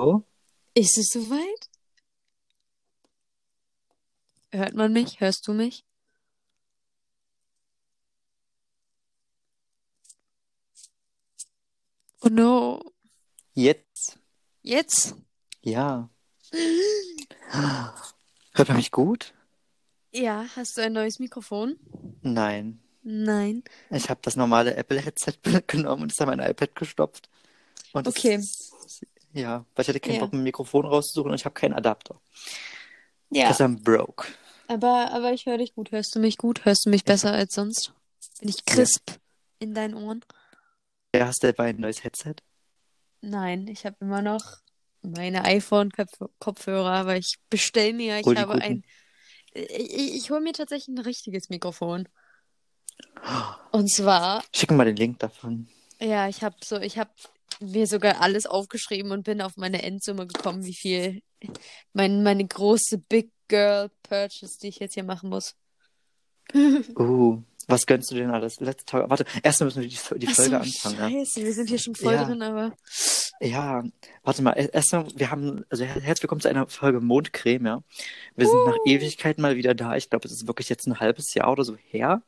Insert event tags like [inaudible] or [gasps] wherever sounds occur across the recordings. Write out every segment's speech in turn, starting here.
Hallo? Ist es soweit? Hört man mich? Hörst du mich? Oh no. Jetzt? Jetzt? Ja. Hört man mich gut? Ja, hast du ein neues Mikrofon? Nein. Nein. Ich habe das normale Apple-Headset [laughs] genommen und es an mein iPad gestopft. Okay. ist- ja, weil ich hatte keinen Ja. Bock, ein Mikrofon rauszusuchen und ich habe keinen Adapter. Ja, I'm broke. aber, aber ich höre dich gut. Hörst du mich gut? Hörst du mich besser als sonst? Bin ich crisp in deinen Ohren? Ja, hast du etwa ein neues Headset? Nein, ich habe immer noch meine iPhone-Kopfhörer, aber ich bestell mir, ich Hol habe guten. ein. Ich, ich, hole mir tatsächlich ein richtiges Mikrofon. [gasps] Und zwar, Schick mal den Link davon. ja, ich habe so, ich habe mir sogar alles aufgeschrieben und bin auf meine Endsumme gekommen, wie viel mein, meine große Big Girl Purchase, die ich jetzt hier machen muss. [laughs] Uh, was gönnst du denn alles? Letzte Tage. Warte, erstmal müssen wir die, die Folge so, anfangen. Ja? Scheiße, wir sind hier schon voll Ja. drin, aber. Ja, warte mal, erstmal, wir haben, also her- herzlich willkommen zu einer Folge Mondcreme, ja. Wir sind nach Uh. Ewigkeiten mal wieder da. Ich glaube, es ist wirklich jetzt ein halbes Jahr oder so her.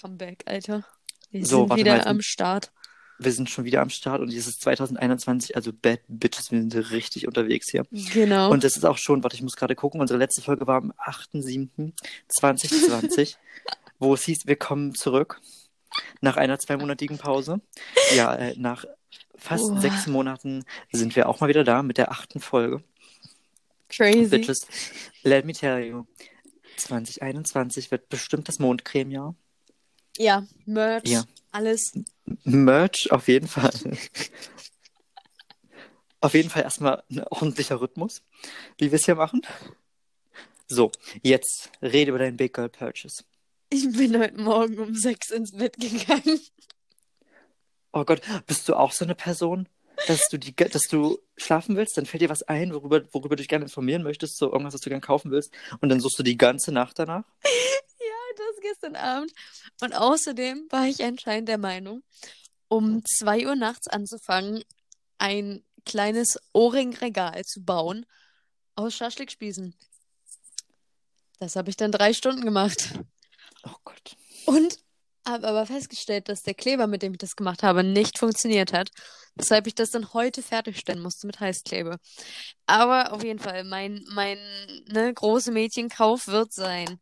Comeback, Alter. Wir So, sind wieder mal, am Start. Wir sind schon wieder am Start und es ist 2021, also Bad Bitches, wir sind richtig unterwegs hier. Genau. Und es ist auch schon, warte, ich muss gerade gucken, unsere letzte Folge war am 8.7.2020, [laughs] wo es hieß, wir kommen zurück nach einer zweimonatigen Pause. Ja, äh, nach fast Boah. sechs Monaten sind wir auch mal wieder da mit der achten Folge. Crazy. Bitches, let me tell you, 2021 wird bestimmt das Mondcreme-Jahr. Ja, Merch, Ja. Alles. Merch auf jeden Fall. auf jeden Fall erstmal ein ordentlicher Rhythmus, wie wir es hier machen. So, jetzt rede über deinen Big Girl Purchase. Ich bin heute Morgen um sechs ins Bett gegangen. Oh Gott, bist du auch so eine Person, dass du die, dass du schlafen willst, dann fällt dir was ein, worüber, worüber du dich gerne informieren möchtest, so irgendwas, was du gerne kaufen willst, und dann suchst du die ganze Nacht danach? Gestern Abend. Und außerdem war ich anscheinend der Meinung, um zwei Uhr nachts anzufangen, ein kleines Ohrringregal zu bauen aus Schaschlikspießen. Das habe ich dann drei Stunden gemacht. Oh Gott. Und habe aber festgestellt, dass der Kleber, mit dem ich das gemacht habe, nicht funktioniert hat. Weshalb ich das dann heute fertigstellen musste mit Heißklebe. Aber auf jeden Fall, mein, mein ne, große Mädchenkauf wird sein.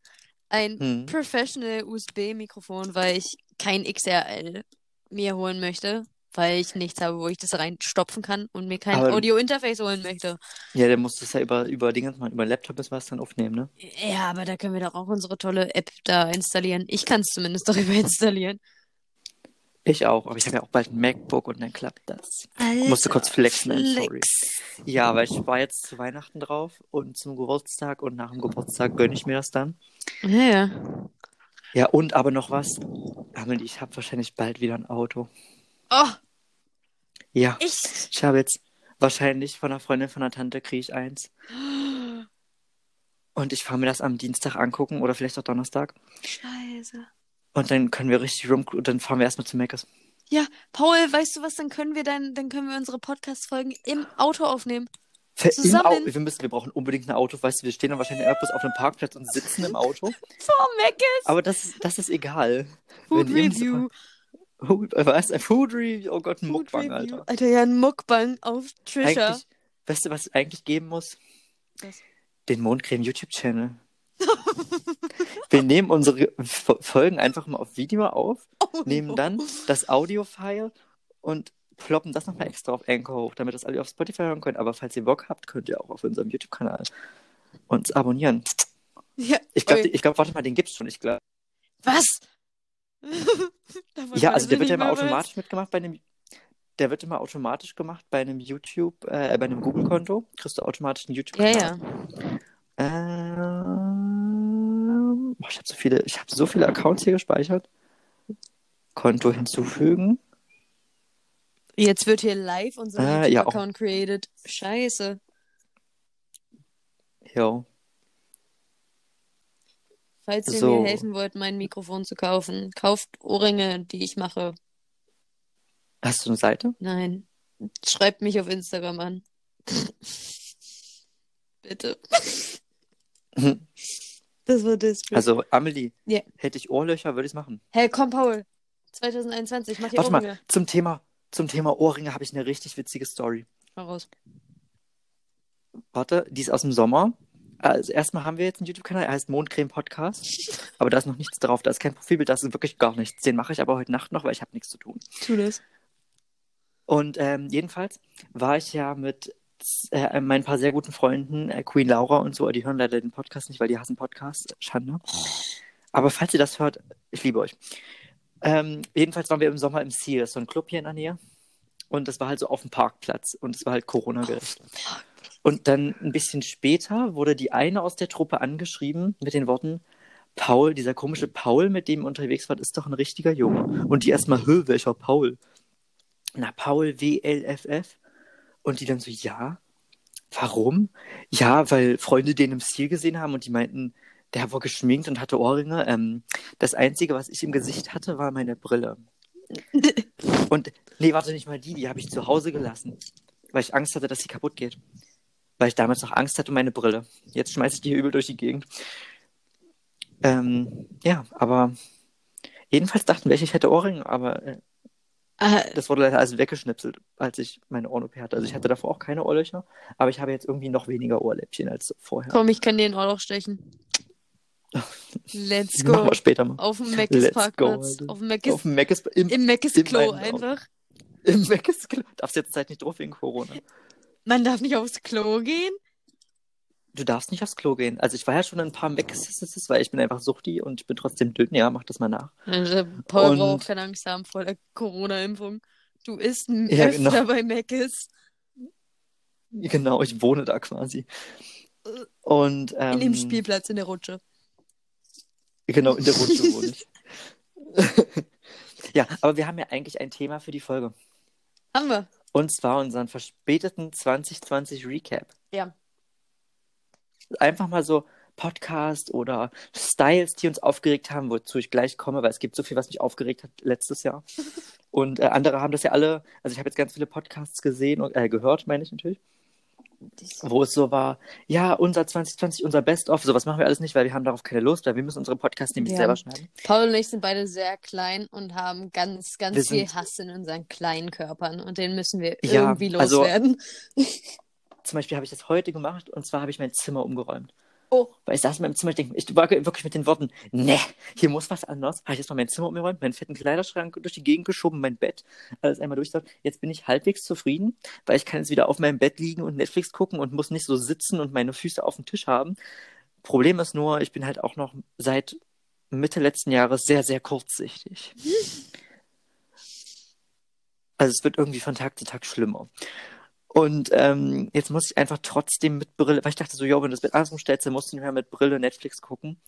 Ein Hm. Professional USB-Mikrofon, weil ich kein XRL mir holen möchte, weil ich nichts habe, wo ich das reinstopfen kann und mir kein Audio-Interface holen möchte. Ja, der muss das ja über, über Dinge machen, über Laptop ist was dann aufnehmen, ne? Ja, aber da können wir doch auch unsere tolle App da installieren. Ich kann es zumindest [laughs] darüber installieren. Ich auch, aber ich habe ja auch bald ein MacBook und dann klappt das. Musste kurz flexen, I'm sorry. Flex. Ja, weil ich war jetzt zu Weihnachten drauf und zum Geburtstag und nach dem Geburtstag gönne ich mir das dann. Ja, ja. Ja, und aber noch was. Amelie, ich habe wahrscheinlich bald wieder ein Auto. Oh, Ja, ich. ich habe jetzt wahrscheinlich von einer Freundin von einer Tante kriege ich eins. [gasps] Und ich fahre mir das am Dienstag angucken oder vielleicht auch Donnerstag. Scheiße. Und dann können wir richtig rum, und dann fahren wir erstmal zu Meckes. Ja, Paul, weißt du was? Dann können wir dann, dann können wir unsere Podcast-Folgen im Auto aufnehmen. Für- Im Zusammen. Au wir müssen, wir brauchen unbedingt ein Auto, weißt du, wir stehen dann wahrscheinlich irgendwas auf einem Parkplatz und sitzen im Auto. [laughs] Vor Meckes. Aber das, ist- das ist egal. Food Review. Food, was? Ein Food Review? Oh Gott, ein Food Mukbang, Review. Alter. Alter, ja, ein Mukbang auf Trisha. Eigentlich, weißt du, was es eigentlich geben muss? Was? Den Mondcreme YouTube-Channel. [laughs] wir nehmen unsere Folgen einfach mal auf Video auf, Oh, nehmen no. dann das Audio-File und ploppen das nochmal extra auf Anchor hoch, damit das alle auf Spotify hören können. Aber falls ihr Bock habt, könnt ihr auch auf unserem YouTube-Kanal uns abonnieren. Ja, Ich glaube, ich glaub, warte mal, den gibt's schon. Ich glaub, Was? [laughs] Ja, also der wird ja immer automatisch mitgemacht bei einem. Der wird immer automatisch gemacht bei einem YouTube, äh, bei einem Google-Konto. Kriegst du automatisch einen Ja, YouTube-Kanal. ja. Ähm, boah, ich habe so viele, ich habe so viele Accounts hier gespeichert. Konto hinzufügen. Jetzt wird hier live unser Ah, ja, auch. YouTube-Account created. Scheiße. Jo. Falls ihr So. mir helfen wollt, mein Mikrofon zu kaufen, kauft Ohrringe, die ich mache. Hast du eine Seite? Nein. Schreibt mich auf Instagram an. [laughs] Bitte. [laughs] Das war das. Also, Amelie, Ja. hätte ich Ohrlöcher, würde ich es machen. Hey, komm, Paul. 2021, mach die Warte mal, Ohrringe. zum Thema, zum Thema Ohrringe habe ich eine richtig witzige Story. Mal raus. Warte, die ist aus dem Sommer. Also erstmal haben wir jetzt einen YouTube-Kanal, er heißt Mondcreme Podcast. [laughs] Aber da ist noch nichts drauf, da ist kein Profilbild, da ist wirklich gar nichts. Den mache ich aber heute Nacht noch, weil ich habe nichts zu tun. Tu das. Und ähm, jedenfalls war ich ja mit äh, meinen paar sehr guten Freunden, äh, Queen Laura und so, die hören leider den Podcast nicht, weil die hassen Podcasts. Schande. Aber falls ihr das hört, ich liebe euch. Ähm, jedenfalls waren wir im Sommer im Seal, das ist so ein Club hier in der Nähe. Und das war halt so auf dem Parkplatz und es war halt Corona-gerecht. Und dann ein bisschen später wurde die eine aus der Truppe angeschrieben mit den Worten, Paul, dieser komische Paul, mit dem ihr unterwegs wart, ist doch ein richtiger Junge. Und die erstmal, hö, welcher Paul? Na, Paul WLFF. Und die dann so, ja, warum? Ja, weil Freunde den im Stil gesehen haben und die meinten, der war geschminkt und hatte Ohrringe. Ähm, das Einzige, was ich im Gesicht hatte, war meine Brille. [laughs] Und, nee, warte nicht mal die, die habe ich zu Hause gelassen, weil ich Angst hatte, dass sie kaputt geht. Weil ich damals noch Angst hatte um meine Brille. Jetzt schmeiße ich die hier übel durch die Gegend. Ähm, ja, aber jedenfalls dachten welche, ich hätte Ohrringe, aber äh, das wurde leider alles weggeschnipselt, als ich meine Ohren-OP hatte. Also ich hatte davor auch keine Ohrlöcher, aber ich habe jetzt irgendwie noch weniger Ohrläppchen als vorher. komm, ich kann dir ein Ohrloch stechen. Let's [laughs] Machen go. wir später mal. Auf dem Meckes Parkplatz. Auf dem Meckes, Auf dem Meckes, im, im Meckes Klo einfach. im Meckes, darfst jetzt Zeit nicht drauf wegen Corona. Man darf nicht aufs Klo gehen. Du darfst nicht aufs Klo gehen. Also ich war ja schon in ein paar Meckes, weil ich bin einfach Suchti und ich bin trotzdem dünn. Ja, mach das mal nach. Also, Paul Und- Angst haben vor der Corona-Impfung. Du isst n- Ja, öfter genau. bei Meckes. Genau, ich wohne da quasi. Und ähm, In dem Spielplatz in der Rutsche. Genau, in der Rutsche wohne [laughs] ich. [laughs] ja, aber wir haben ja eigentlich ein Thema für die Folge. Haben wir. Und zwar unseren verspäteten 2020 Recap. Ja. Einfach mal so Podcast oder Styles, die uns aufgeregt haben, wozu ich gleich komme, weil es gibt so viel, was mich aufgeregt hat letztes Jahr. [laughs] Und äh, andere haben das ja alle, also ich habe jetzt ganz viele Podcasts gesehen und äh, gehört, meine ich natürlich, wo es so war, ja, unser 2020, unser Best-of, sowas machen wir alles nicht, weil wir haben darauf keine Lust, weil wir müssen unsere Podcasts nämlich Ja. selber schneiden. Paul und ich sind beide sehr klein und haben ganz, ganz Wir viel sind- Hass in unseren kleinen Körpern. Und den müssen wir Ja, irgendwie also- loswerden. [laughs] Zum Beispiel habe ich das heute gemacht und zwar habe ich mein Zimmer umgeräumt. Oh, Weil ich saß in meinem Zimmer, ich, denke, ich war wirklich mit den Worten, ne, hier muss was anders. Habe ich erstmal mein Zimmer umgeräumt, meinen fetten Kleiderschrank durch die Gegend geschoben, mein Bett, alles einmal durchgesagt. Jetzt bin ich halbwegs zufrieden, weil ich kann jetzt wieder auf meinem Bett liegen und Netflix gucken und muss nicht so sitzen und meine Füße auf dem Tisch haben. Problem ist nur, ich bin halt auch noch seit Mitte letzten Jahres sehr, sehr kurzsichtig. Also es wird irgendwie von Tag zu Tag schlimmer. Und ähm, jetzt muss ich einfach trotzdem mit Brille, weil ich dachte so, jo, wenn du das Bett andersrum stellst, dann musst du nicht mehr mit Brille Netflix gucken.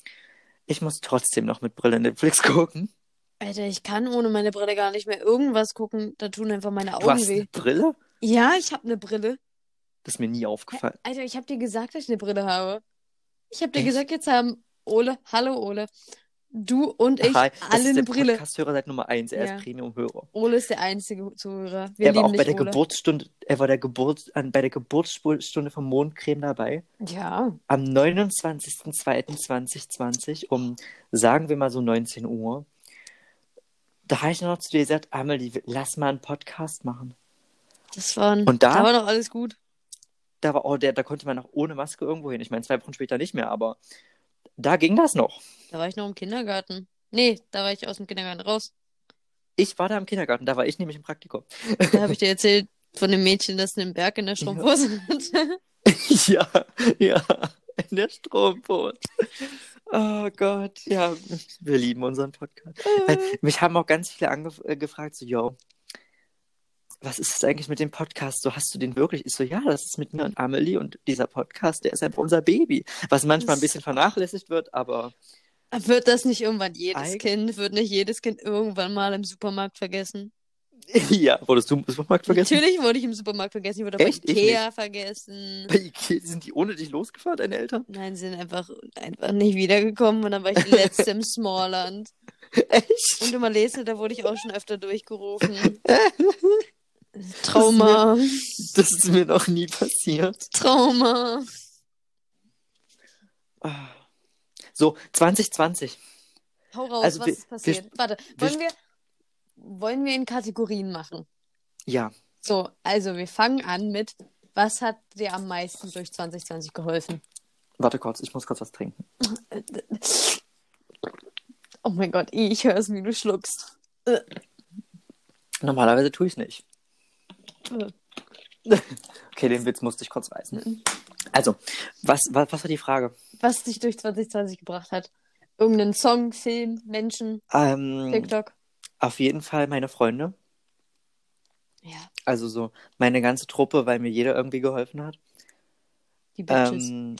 Ich muss trotzdem noch mit Brille Netflix [laughs] gucken. Alter, ich kann ohne meine Brille gar nicht mehr irgendwas gucken. Da tun einfach meine Du Augen hast weh. eine Brille? Ja, ich habe eine Brille. Das ist mir nie aufgefallen. Alter, ich habe dir gesagt, dass ich eine Brille habe. Ich habe dir Echt? gesagt, jetzt haben Ole, hallo Ole, du und ich Hi, das alle ist eine der Brille. Podcast-Hörer seit Nummer 1, er Ja. ist Premium-Hörer. Ole ist der einzige Zuhörer. Wir Er war lieben auch bei dich, der Ole. Geburtsstunde, er war der Geburt, an, bei der Geburtsstunde von Mondcreme dabei. Ja. Am 29.02.2020 um, sagen wir mal so 19 Uhr. Da habe ich noch zu dir gesagt, Amelie, lass mal einen Podcast machen. Das war, Und da- da war doch alles gut. Da war, oh, der, da konnte man noch ohne Maske irgendwo hin. Ich meine, zwei Wochen später nicht mehr, aber da ging das noch. Da war ich noch im Kindergarten. Nee, da war ich aus dem Kindergarten raus. Ich war da im Kindergarten, da war ich nämlich im Praktikum. Da habe ich dir erzählt von dem Mädchen, das einen Berg in der Strumpfhose [laughs] hatte. ja, ja, in der Strumpfhose. Oh Gott, ja, wir lieben unseren Podcast. Mich haben auch ganz viele angef äh, so, yo, was ist das eigentlich mit dem Podcast? So, hast du den wirklich? Ich so, ja, das ist mit mir und Amelie und dieser Podcast, der ist einfach unser Baby. Was manchmal ein bisschen vernachlässigt wird, aber Wird das nicht irgendwann jedes Eig- Kind? Wird nicht jedes Kind irgendwann mal im Supermarkt vergessen? [laughs] ja, wurdest du im Supermarkt vergessen? Natürlich wurde ich im Supermarkt vergessen. Ich wurde bei Echt? Ich Ikea vergessen. Bei Ikea, sind die ohne dich losgefahren, deine Eltern? Nein, sie sind einfach, einfach nicht wiedergekommen und dann war ich die letzte im Smallland. [laughs] Echt? Und im Malese, da wurde ich auch schon öfter durchgerufen. [laughs] Trauma. Das ist mir noch nie passiert. Trauma. So, 2020. Hau raus, Also was wir- ist passiert? Warte, wir- wollen wir, wollen wir in Kategorien machen? Ja, So, also wir fangen an mit, was hat dir am meisten durch 2020 geholfen? warte kurz, ich muss kurz was trinken. Oh mein Gott, ich höre es, wie du schluckst. Normalerweise tue ich es nicht. [laughs] Okay, den Witz musste ich kurz reißen. Also, was, was, was war die Frage? Was dich durch 2020 gebracht hat? Irgendeinen Song, Film, Menschen, Ähm, TikTok? auf jeden Fall meine Freunde. Ja, Also so meine ganze Truppe, weil mir jeder irgendwie geholfen hat. die Bitches. Ähm,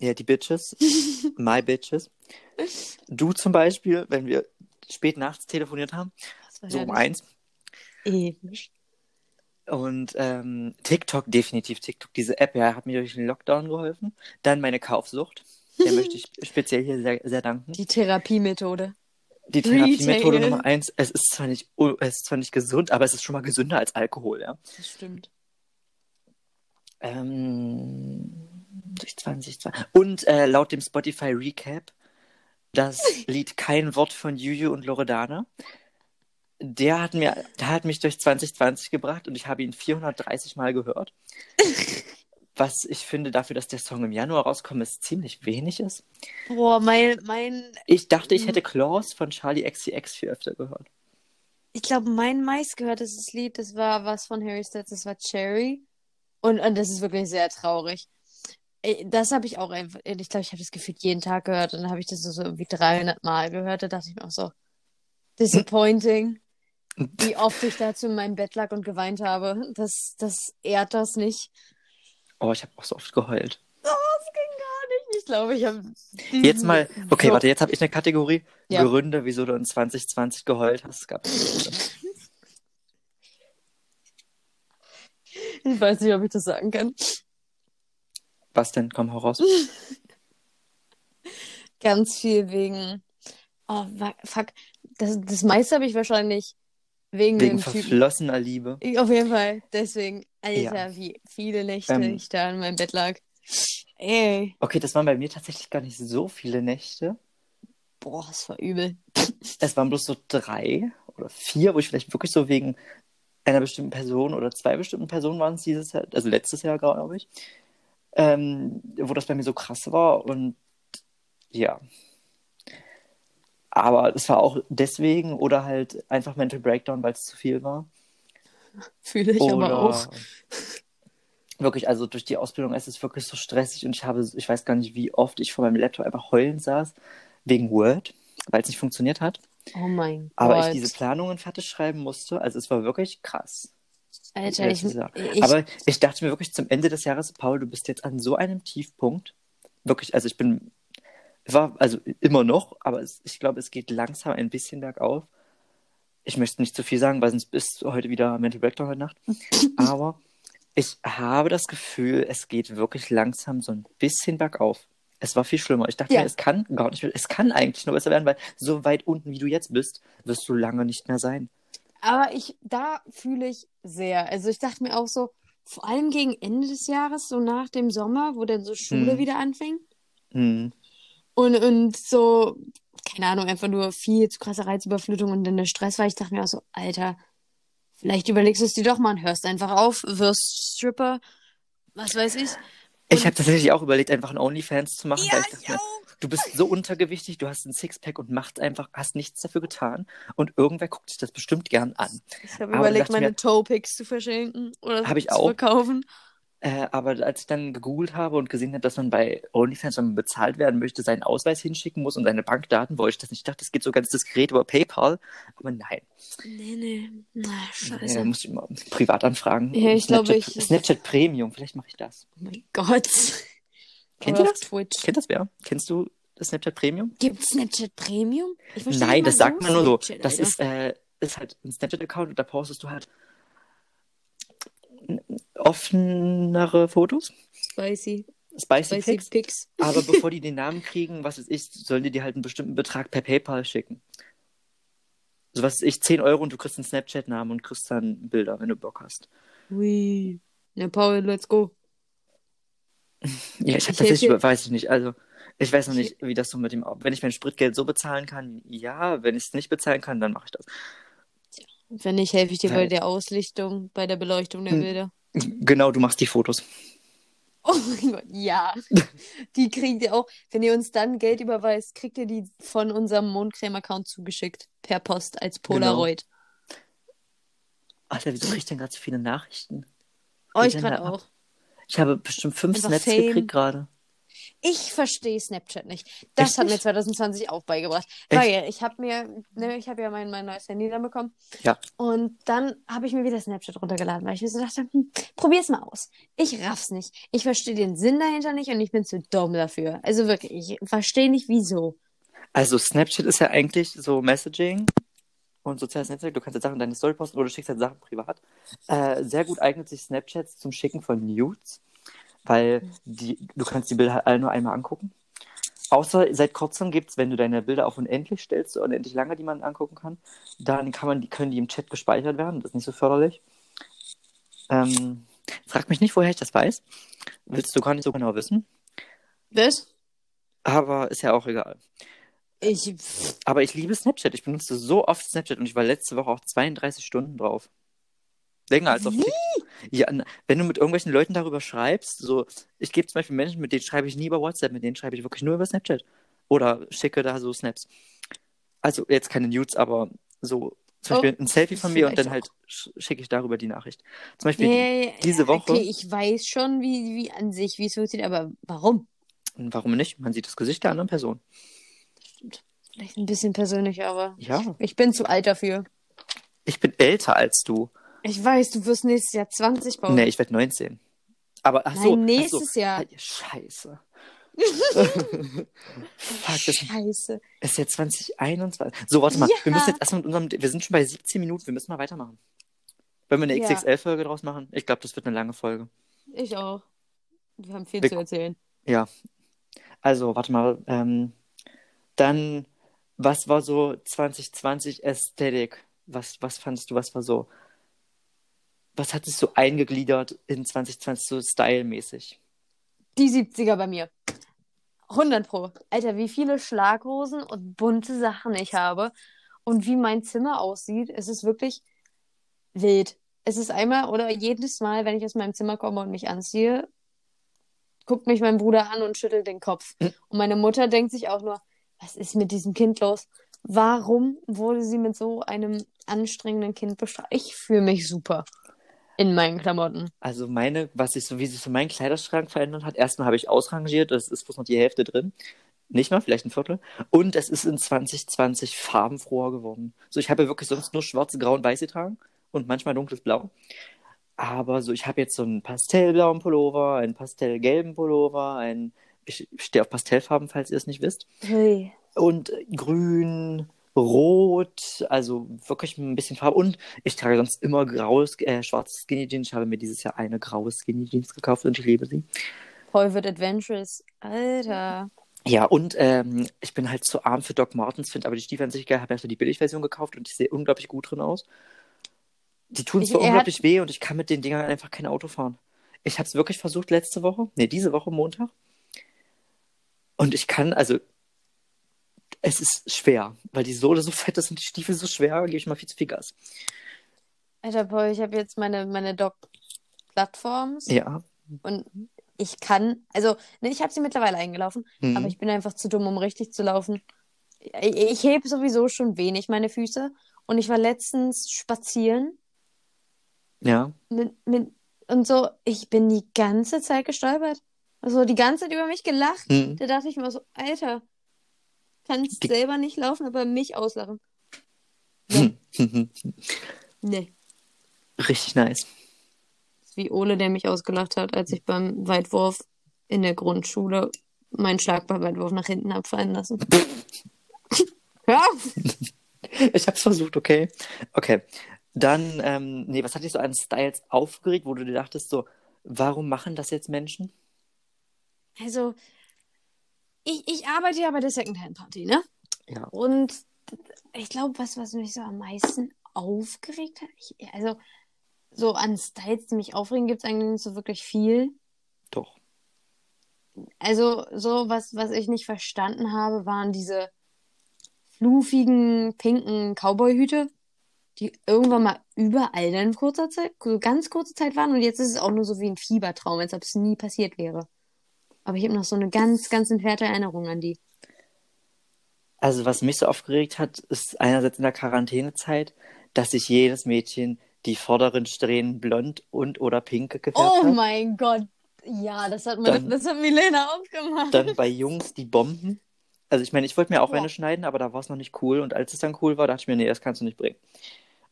ja, die Bitches. [laughs] My Bitches. Du zum Beispiel, wenn wir spät nachts telefoniert haben, so um eins. Episch. Und ähm, TikTok, definitiv TikTok. Diese App, ja, hat mir durch den Lockdown geholfen. Dann meine Kaufsucht. Der möchte ich [laughs] speziell hier sehr, sehr danken. Die Therapiemethode. Die Therapiemethode. Nummer eins. Es ist zwar nicht, es ist zwar nicht gesund, aber es ist schon mal gesünder als Alkohol, ja. Das stimmt. Ähm, durch 2020. Und äh, laut dem Spotify Recap das [laughs] Lied Kein Wort von Juju und Loredana. Der hat, mir, der hat mich durch 2020 gebracht und ich habe ihn 430 Mal gehört. [laughs] Was ich finde, dafür, dass der Song im Januar rauskommt, ist ziemlich wenig ist. Boah, mein, mein, Ich dachte, ich hätte Claws von Charlie XCX viel öfter gehört. ich glaube, mein meistgehörtes Lied, das war was von Harry Styles, das war Cherry. Und, und das ist wirklich sehr traurig. Das habe ich auch einfach, ich glaube, ich habe das gefühlt jeden Tag gehört und dann habe ich das so irgendwie 300 Mal gehört. Da dachte ich mir auch so, [laughs] disappointing, [laughs] wie oft ich dazu in meinem Bett lag und geweint habe. Das, das ehrt das nicht. Oh, ich habe auch so oft geheult. Oh, das ging gar nicht. Ich glaube, ich habe. Jetzt mal, okay, so, warte, jetzt habe ich eine Kategorie. Ja. Gründe, wieso du in 2020 geheult hast. Gab. [laughs] Ich weiß nicht, ob ich das sagen kann. Was denn? Komm, hau raus. [laughs] Ganz viel wegen. Oh, fuck. Das, das meiste habe ich wahrscheinlich wegen, Wegen Typen. verflossener Liebe. Ich- Auf jeden Fall. Deswegen, Alter, Ja. wie viele Nächte Ähm. ich da in meinem Bett lag. Ey, Okay, das waren bei mir tatsächlich gar nicht so viele Nächte. boah, das war übel. [laughs] Es waren bloß so drei oder vier, wo ich vielleicht wirklich so wegen einer bestimmten Person oder zwei bestimmten Personen waren es dieses Jahr, also letztes Jahr, glaube ich, ähm, wo das bei mir so krass war und ja. Aber es war auch deswegen oder halt einfach Mental Breakdown, weil es zu viel war. Fühle ich Oder aber auch. [laughs] wirklich, also durch die Ausbildung ist es wirklich so stressig und ich habe, ich weiß gar nicht, wie oft ich vor meinem Laptop einfach heulen saß, wegen Word, weil es nicht funktioniert hat. Oh mein Aber Gott. ich diese Planungen fertig schreiben musste, also es war wirklich krass. Alter, ich, ich, Aber ich dachte mir wirklich zum Ende des Jahres, Paul, du bist jetzt an so einem Tiefpunkt. Wirklich, also ich bin, war, also immer noch, aber es, ich glaube, es geht langsam ein bisschen bergauf. Ich möchte nicht zu viel sagen, weil sonst bist du heute wieder Mental Breakdown heute Nacht. [laughs] aber ich habe das Gefühl, es geht wirklich langsam so ein bisschen bergauf. Es war viel schlimmer. Ich dachte Ja. mir, es kann gar nicht es kann eigentlich nur besser werden, weil so weit unten, wie du jetzt bist, wirst du lange nicht mehr sein. aber ich, da fühle ich sehr. Also ich dachte mir auch so, vor allem gegen Ende des Jahres, so nach dem Sommer, wo dann so Schule Hm. wieder anfing. Hm. Und, und so, keine Ahnung, einfach nur viel zu krasse Reizüberflutung und dann der Stress war. Ich dachte mir auch so, Alter, vielleicht überlegst du es dir doch mal und hörst einfach auf, wirst Stripper, was weiß ich. Ich habe tatsächlich auch überlegt, einfach einen OnlyFans zu machen, weil ich mir, du bist so untergewichtig, du hast ein Sixpack und machst einfach, hast nichts dafür getan und irgendwer guckt sich das bestimmt gern an. Ich habe überlegt, meine mir- Toe-Picks zu verschenken oder Hab ich zu auch. verkaufen. Äh, aber als ich dann gegoogelt habe und gesehen habe, dass man bei OnlyFans, wenn man bezahlt werden möchte, seinen Ausweis hinschicken muss und seine Bankdaten, wollte ich das nicht. Ich dachte, das geht so ganz diskret über PayPal. Aber nein, Nee, nee. Na, ja, scheiße. muss ich immer privat anfragen. Ja, ich glaube, ich- Snapchat Premium, vielleicht mache ich das. Oh mein Gott. Kennt ihr das? Twitch. Kennt das wer? Kennst du das Snapchat Premium? Gibt Snapchat Premium? Nein, das mal sagt man nur so. Das Alter. ist, äh, ist halt ein Snapchat-Account und da postest du halt offenere Fotos, Spicy. spicy Spicy Pics, Pics. aber bevor die [laughs] den Namen kriegen, was es ist, sollen die dir halt einen bestimmten Betrag per PayPal schicken. So was ich, 10 Euro und du kriegst einen Snapchat-Namen und kriegst dann Bilder, wenn du Bock hast. Ui. Ja, Paul, let's go. Ja, ich habe Ich tatsächlich, helfe weiß ich nicht, also ich weiß noch Ich- nicht, wie das so mit dem, wenn ich mein Spritgeld so bezahlen kann, ja, wenn ich es nicht bezahlen kann, dann mache ich das. Wenn nicht, helfe ich dir bei Weil- der Auslichtung, bei der Beleuchtung der Hm. Bilder. Genau, du machst die Fotos. Oh mein Gott, ja. [laughs] Die kriegt ihr auch. Wenn ihr uns dann Geld überweist, kriegt ihr die von unserem Mondcreme-Account zugeschickt. Per Post als Genau. Polaroid. Alter, wieso krieg ich denn gerade so viele Nachrichten? Oh, ich gerade auch. Ich habe bestimmt fünf Snaps gekriegt gerade. Ich verstehe Snapchat nicht. Das Echt hat mir nicht? 2020 auch beigebracht. Echt? Weil ich habe mir, ne, ich habe ja mein, mein neues Handy dann bekommen. Ja. Und dann habe ich mir wieder Snapchat runtergeladen, weil ich mir so dachte, hm, probier's mal aus. Ich raff's nicht. Ich verstehe den Sinn dahinter nicht und ich bin zu dumm dafür. Also wirklich, ich verstehe nicht wieso. Also Snapchat ist ja eigentlich so Messaging und soziales Netzwerk. Du kannst jetzt Sachen in deine Story posten oder du schickst halt Sachen privat. Äh, sehr gut eignet sich Snapchat zum Schicken von Nudes, weil die, du kannst die Bilder halt alle nur einmal angucken. Außer seit kurzem gibt es, wenn du deine Bilder auf unendlich stellst, so unendlich lange, die man angucken kann, dann kann man die, können die im Chat gespeichert werden. Das ist nicht so förderlich. Ähm, frag mich nicht, woher ich das weiß. Willst du gar nicht so genau wissen. Was? Aber ist ja auch egal. Ich, Aber ich liebe Snapchat. Ich benutze so oft Snapchat und ich war letzte Woche auch 32 Stunden drauf. Länger als auf? TikTok. Ja, wenn du mit irgendwelchen Leuten darüber schreibst, so, ich gebe zum Beispiel Menschen, mit denen schreibe ich nie über WhatsApp, mit denen schreibe ich wirklich nur über Snapchat. Oder schicke da so Snaps. Also jetzt keine Nudes, aber so zum Oh, Beispiel ein Selfie von mir und dann halt sch- schicke ich darüber die Nachricht. Zum Beispiel, nee, diese Woche- Okay, ich weiß schon, wie, wie an sich, wie es funktioniert, aber warum? warum nicht? Man sieht das Gesicht der anderen Person. Vielleicht ein bisschen persönlich, aber Ja, ich bin zu alt dafür. ich bin älter als du. Ich weiß, du wirst nächstes Jahr 20 bauen. Nee, ich werde 19. Aber ach so, Nein, ach nächstes so. Jahr. Ah, Scheiße. [laughs] Fuck, das Scheiße. ist jetzt 2021. So, warte mal. Ja. Wir müssen jetzt erstmal mit unserem. Wir sind schon bei 17 Minuten. Wir müssen mal weitermachen. Wollen wir eine Ja. XXL-Folge draus machen? Ich glaube, das wird eine lange Folge. Ich auch. Wir haben viel Wir- zu erzählen. Ja. Also, warte mal. Ähm, dann, was war so 2020 Ästhetik? Was, was fandest du, was war so. Was hat sich so eingegliedert in 2020 so stylmäßig? Die 70er bei mir. 100 Pro. Alter, wie viele Schlaghosen und bunte Sachen ich habe und wie mein Zimmer aussieht. Es ist wirklich wild. Es ist einmal oder jedes Mal, wenn ich aus meinem Zimmer komme und mich anziehe, guckt mich mein Bruder an und schüttelt den Kopf. Hm. Und meine Mutter denkt sich auch nur, was ist mit diesem Kind los? Warum wurde sie mit so einem anstrengenden Kind bestraft? Ich fühle mich super in meinen Klamotten. Also meine, was sich so, wie sich so mein Kleiderschrank verändert hat, erstmal habe ich ausrangiert, es ist bloß noch die Hälfte drin. Nicht mal, vielleicht ein Viertel. Und es ist in 2020 farbenfroher geworden. So, ich habe ja wirklich sonst nur schwarz, grau und weiß getragen und manchmal dunkles Blau. Aber so, ich habe jetzt so einen pastellblauen Pullover, einen pastellgelben Pullover, einen, ich stehe auf Pastellfarben, falls ihr es nicht wisst. Hey. Und grün, rot, also wirklich ein bisschen Farbe. Und ich trage sonst immer graues, äh, schwarzes Skinny Jeans. Ich habe mir dieses Jahr eine graue Skinny Jeans gekauft und ich liebe sie. Paul wird adventurous. Alter. Ja, und ähm, ich bin halt zu arm für Doc Martens, finde aber die Stiefel an sich geil. Habe so die Billigversion gekauft und ich sehe unglaublich gut drin aus. Die tun zwar er hat- unglaublich weh und ich kann mit den Dingern einfach kein Auto fahren. Ich habe es wirklich versucht letzte Woche, nee, diese Woche Montag. Und ich kann, also, es ist schwer, weil die Sohle so fett ist und die Stiefel so schwer, gebe ich mal viel zu viel Gas. Alter, Paul, ich habe jetzt meine, meine Doc-Plattforms Ja. und ich kann, also, ne, ich habe sie mittlerweile eingelaufen, Mhm. aber ich bin einfach zu dumm, um richtig zu laufen. Ich, ich hebe sowieso schon wenig meine Füße und ich war letztens spazieren Ja. mit, mit, und so, ich bin die ganze Zeit gestolpert. Also die ganze Zeit über mich gelacht. Mhm. Da dachte ich mir so, Alter, kannst Die- selber nicht laufen, aber mich auslachen. Nee. [laughs] Richtig nice. Das ist wie Ole, der mich ausgelacht hat, als ich beim Weitwurf in der Grundschule meinen Schlagbeweitwurf nach hinten abfallen lassen. [laughs] Auf! Ich hab's versucht, okay. Okay. Dann, ähm, nee, was hat dich so an Styles aufgeregt, wo du dir dachtest, so, warum machen das jetzt Menschen? Also, ich, ich arbeite ja bei der Secondhand-Party, ne? Ja. Und ich glaube, was, was mich so am meisten aufgeregt hat, ich, also so an Styles, die mich aufregen, gibt es eigentlich nicht so wirklich viel. Doch. Also so, was, was ich nicht verstanden habe, waren diese fluffigen, pinken Cowboy-Hüte, die irgendwann mal überall dann in kurzer Zeit, so ganz kurze Zeit waren und jetzt ist es auch nur so wie ein Fiebertraum, als ob es nie passiert wäre. Aber ich habe noch so eine ganz, ganz entfernte Erinnerung an die. Also, was mich so aufgeregt hat, ist einerseits in der Quarantänezeit, dass sich jedes Mädchen die vorderen Strähnen blond und oder pink gefärbt Oh hat. mein Gott. Ja, das hat, Dann- das hat Milena aufgemacht. Dann bei Jungs die Bomben. Also ich meine, ich wollte mir auch Boah. eine schneiden, aber da war es noch nicht cool. Und als es dann cool war, dachte ich mir, nee, das kannst du nicht bringen.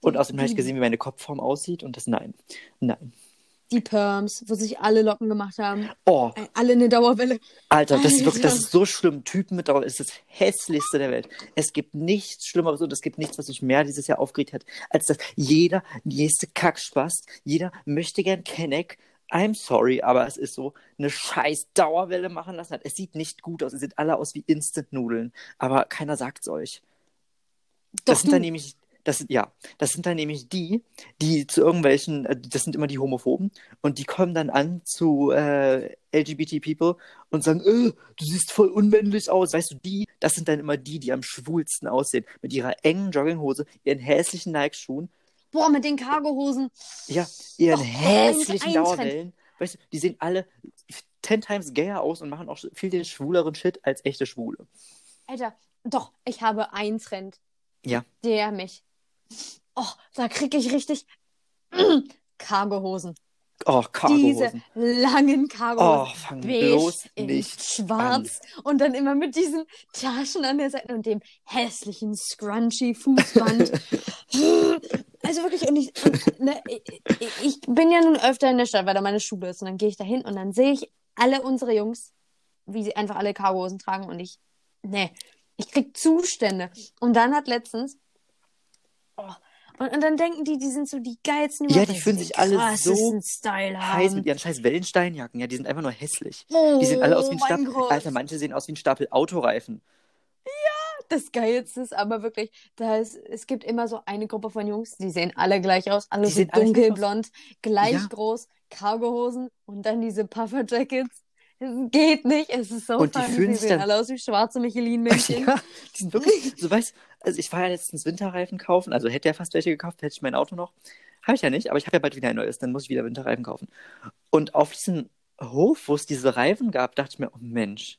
Und außerdem habe ich gesehen, wie meine Kopfform aussieht und das nein. Nein. Die Perms, wo sich alle Locken gemacht haben. Oh, Alle eine Dauerwelle. Alter, das ist wirklich, das ist so schlimm. Typen mit Dauer ist das hässlichste der Welt. Es gibt nichts Schlimmeres und es gibt nichts, was mich mehr dieses Jahr aufgeregt hat, als dass jeder nächste Kackspaß, jeder möchte gern Kenneck, I'm sorry, aber es ist so, eine scheiß Dauerwelle machen lassen hat. Es sieht nicht gut aus. Es sieht alle aus wie Instant-Nudeln. Aber keiner sagt's euch. Doch, Das sind du. dann nämlich, das sind, ja, das sind dann nämlich die, die zu irgendwelchen, äh, das sind immer die Homophoben und die kommen dann an zu äh, LGBT-People und sagen, äh, du siehst voll unmännlich aus. Weißt du, die, das sind dann immer die, die am schwulsten aussehen. Mit ihrer engen Jogginghose, ihren hässlichen Nike-Schuhen, Boah, mit den Cargohosen. ja, ihren Och, hässlichen Dauerwellen. Weißt du, die sehen alle ten times gayer aus und machen auch viel den schwuleren Shit als echte Schwule. Alter, doch, ich habe einen Trend. Ja. Der mich. Oh, da kriege ich richtig [clears throat] Cargohosen. Oh, Diese Cargohosen. langen Oh, Cargohosen. fang Beige bloß in nicht schwarz und dann immer mit diesen Taschen an der Seite und dem hässlichen scrunchy Fußband. [laughs] also wirklich, und ich, und, ne, ich, ich bin ja nun öfter in der Stadt, weil da meine Schule ist und dann gehe ich da hin und dann sehe ich alle unsere Jungs, wie sie einfach alle Cargohosen tragen und ich, ne, ich krieg Zustände. Und dann hat letztens, oh, und, und dann denken die, die sind so die geilsten, Ja, die fühlen sich alle Style heiß mit ihren scheiß Wellensteinjacken. Ja, die sind einfach nur hässlich. Oh, Die sehen alle aus wie ein Stapel. Gott. Alter, manche sehen aus wie ein Stapel Autoreifen. Das Geilste ist aber wirklich, da ist, es gibt immer so eine Gruppe von Jungs, die sehen alle gleich aus, alle Die so dunkelblond, gleich Ja. groß, Cargohosen und dann diese Pufferjackets. Geht nicht, es ist so Und die fühlen sie sich sehen dann- alle aus wie schwarze Michelin-Männchen. [laughs] Ja, die sind wirklich, [laughs] so weißt also ich war ja letztens Winterreifen kaufen, also hätte ja fast welche gekauft, hätte ich mein Auto noch. Habe ich ja nicht, aber ich habe ja bald wieder ein neues, dann muss ich wieder Winterreifen kaufen. Und auf diesem Hof, wo es diese Reifen gab, dachte ich mir, oh Mensch,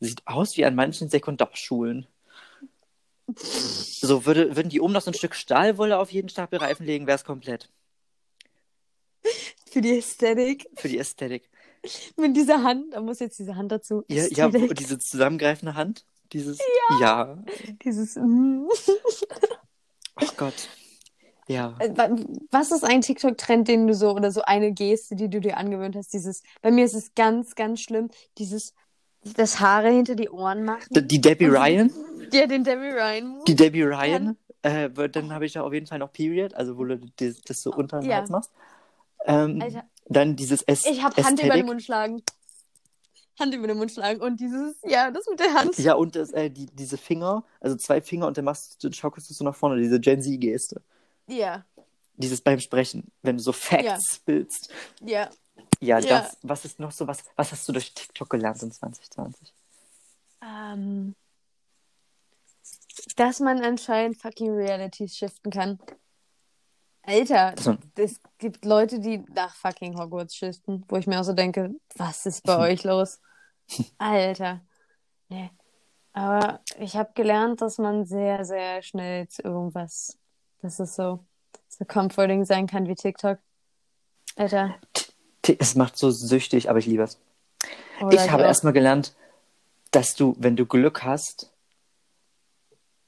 sieht aus wie an manchen Sekundarschulen. So würde, würden die oben noch so ein Stück Stahlwolle auf jeden Stapel Reifen legen, wäre es komplett. Für die Ästhetik. Für die Ästhetik. [laughs] Mit dieser Hand, da muss jetzt diese Hand dazu. Ja, ja diese zusammengreifende Hand. Dieses, ja. Dieses. mm. [laughs] Oh Gott. Ja. Äh, wa- Was ist ein TikTok-Trend, den du so oder so eine Geste, die du dir angewöhnt hast? Dieses, bei mir ist es ganz, ganz schlimm, dieses, das Haare hinter die Ohren machen. Die Debbie Und- Ryan. [laughs] Ja, den Debbie Ryan. Die Debbie Ryan. Äh, wird- dann habe ich ja auf jeden Fall noch Period, also wo du das, das so unter den Ja. Hals machst. Ähm, Alter, dann dieses Äst ich habe Hand über den. Mund schlagen. Hand über den Mund schlagen und dieses, ja, das mit der Hand. Ja, und das, äh, die, diese Finger, also zwei Finger und dann machst du, schaukelst du so nach vorne, diese Gen Z-Geste. Ja, Dieses beim Sprechen, wenn du so Facts willst. ja. Ja, Ja. das, was ist noch so, was, was hast du durch TikTok gelernt in 2020? Ähm, dass man anscheinend fucking Realities shiften kann. Alter, es gibt Leute, die nach fucking Hogwarts shiften, wo ich mir auch so denke, was ist bei [laughs] euch los? Alter. Nee. Aber ich habe gelernt, dass man sehr, sehr schnell zu irgendwas, dass es so, so comforting sein kann wie TikTok. Alter. Es macht so süchtig, aber ich liebe es. Oder ich habe erstmal gelernt, dass du, wenn du Glück hast,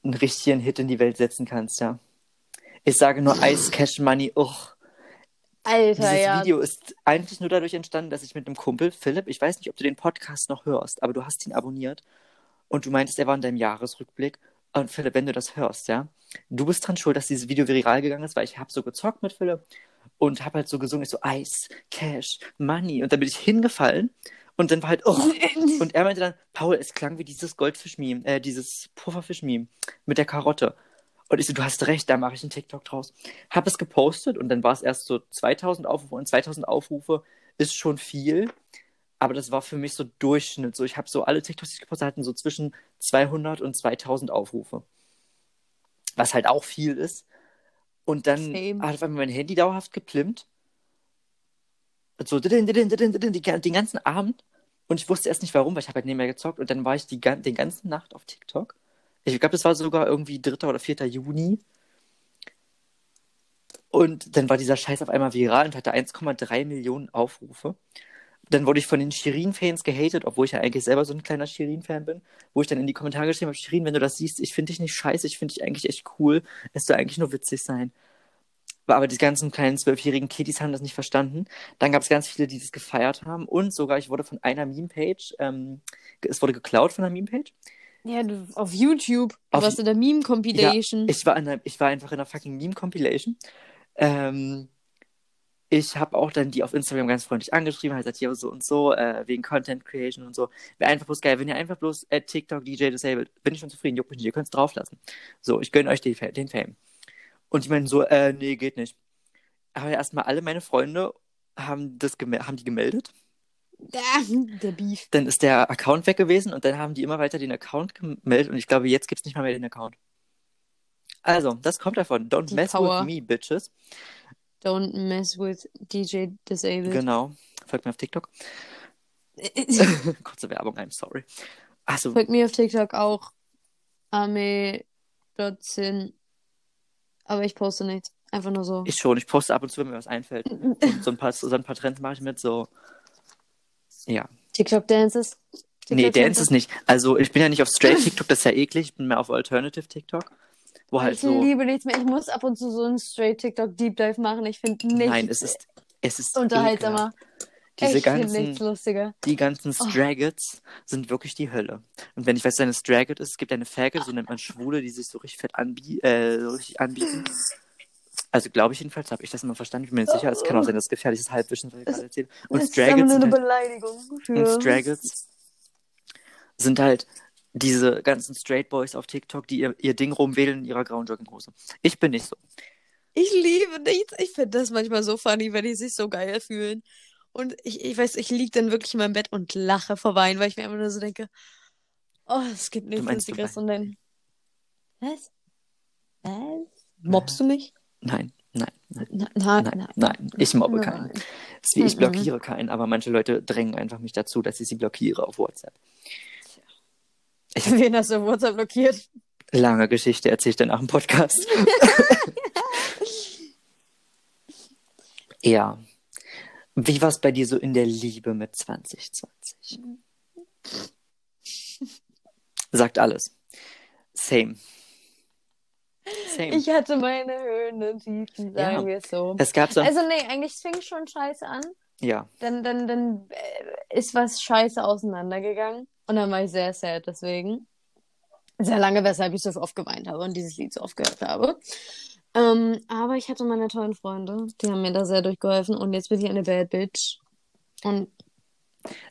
einen richtigen Hit in die Welt setzen kannst, ja. Ich sage nur Ice Cash Money, uch. Alter, Dieses ja. Video ist eigentlich nur dadurch entstanden, dass ich mit einem Kumpel, Philipp, ich weiß nicht, ob du den Podcast noch hörst, aber du hast ihn abonniert und du meintest, er war in deinem Jahresrückblick. Und Philipp, wenn du das hörst, ja, du bist dran schuld, dass dieses Video viral gegangen ist, weil ich habe so gezockt mit Philipp und habe halt so gesungen, ich so Ice, Cash, Money und dann bin ich hingefallen Und dann war halt, oh. [laughs] Und er meinte dann, Paul, es klang wie dieses Goldfisch-Meme, äh, dieses Pufferfisch-Meme mit der Karotte. Und ich so, du hast recht, da mache ich einen TikTok draus. Hab es gepostet und dann war es erst so 2000 Aufrufe und 2000 Aufrufe ist schon viel. Aber das war für mich so Durchschnitt. So, ich habe so alle TikToks, die ich gepostet hatten, so zwischen 200 und 2000 Aufrufe. Was halt auch viel ist. Und dann Same. hat auf einmal mein Handy dauerhaft geplimmt. So, den ganzen Abend. Und ich wusste erst nicht warum, weil ich habe halt nebenher gezockt. Und dann war ich die, den ganzen Nacht auf TikTok. Ich glaube, das war sogar irgendwie 3. oder 4. Juni. Und dann war dieser Scheiß auf einmal viral und hatte 1,3 Millionen Aufrufe. Dann wurde ich von den Shirin-Fans gehatet, obwohl ich ja eigentlich selber so ein kleiner Shirin-Fan bin. Wo ich dann in die Kommentare geschrieben habe, Shirin, wenn du das siehst, ich finde dich nicht scheiße, ich finde dich eigentlich echt cool. Es soll eigentlich nur witzig sein. Aber die ganzen kleinen zwölfjährigen Kiddies haben das nicht verstanden. Dann gab es ganz viele, die das gefeiert haben. Und sogar, ich wurde von einer Meme-Page, ähm, es wurde geklaut von einer Meme-Page. Ja, du, auf YouTube. Du Auf- warst in der Meme-Compilation. Ich war, in einer, ich war einfach in einer fucking Meme-Compilation. Ähm, ich habe auch dann die auf Instagram ganz freundlich angeschrieben, halt gesagt, hier so und so, äh, wegen Content Creation und so. Wäre einfach bloß geil, wenn ihr einfach bloß at TikTok DJ Disabled, bin ich schon zufrieden, juckt mich nicht, ihr könnt es drauflassen. So, ich gönne euch den, Fa- den Fame. Und die meinen so, äh, nee, geht nicht. Aber erstmal alle meine Freunde haben das haben die gemeldet. [laughs] Der Beef. Dann ist der Account weg gewesen und dann haben die immer weiter den Account gemeldet und ich glaube, jetzt gibt's nicht mal mehr den Account. Also, das kommt davon. Don't Die mess Power. with me, bitches. Don't mess with DJ Disabled. Genau. Folgt mir auf TikTok. [laughs] Kurze Werbung, I'm sorry. Achso, Folgt mir auf TikTok auch. Ame.sin. Aber ich poste nichts. Einfach nur so. ich schon. Ich poste ab und zu, wenn mir was einfällt. [laughs] Und so ein paar, so ein paar Trends mache ich mit, so. Ja. TikTok Dances. Nee, TikTok Dance ist nicht. Also, ich bin ja nicht auf Straight TikTok, das ist ja eklig. Ich bin mehr auf Alternative TikTok. Wo halt ich so. liebe nichts mehr. Ich muss ab und zu so einen Straight TikTok Deep Dive machen. Ich finde nichts Nein, es ist. Es ist unterhaltsamer. ekelhaft. Diese ich ganzen, nichts lustiger. die ganzen Oh. Straggets sind wirklich die Hölle. Und wenn ich weiß, was eine Stragget ist, es gibt eine Faggot, so nennt man Schwule, die sich so richtig fett anbie äh, so richtig anbieten. Also glaube ich jedenfalls, habe ich das immer verstanden. Ich bin mir nicht sicher. Es kann auch sein, dass es gefährliches Halbwissen, was ich gerade erzähle. Und das ist Straggets nur eine sind, halt, Beleidigung. und Für... Straggets sind halt diese ganzen Straight Boys auf TikTok, die ihr, ihr Ding rumwählen in ihrer grauen Jogginghose. Ich bin nicht so. Ich liebe nichts. Ich finde das manchmal so funny, wenn die sich so geil fühlen. Und ich, ich weiß, ich liege dann wirklich in meinem Bett und lache vor Weinen, weil ich mir einfach nur so denke, oh, es gibt nichts Lustigeres. Und dann, was? Was? Mobst du mich? Nein, nein, nein, na, nein, na, nein. Ich mobbe nein. keinen. Wie ich [laughs] blockiere keinen, aber manche Leute drängen einfach mich dazu, dass ich sie blockiere auf WhatsApp. Ich Wen hast du auf WhatsApp blockiert? Lange Geschichte erzähle ich dann nach dem Podcast. [laughs] ja. Wie war es bei dir so in der Liebe mit 2020? [laughs] Sagt alles. Same. Same. Ich hatte meine Höhen und Tiefen, sagen Ja. wir es so. es gab so. Also nee, eigentlich fing schon scheiße an. ja. Dann, dann, dann äh, ist was scheiße auseinandergegangen. Und dann war ich sehr sad deswegen. Sehr lange, weshalb ich so oft geweint habe und dieses Lied so oft gehört habe. Ähm, aber ich hatte meine tollen Freunde, die haben mir da sehr durchgeholfen und jetzt bin ich eine Bad Bitch. Und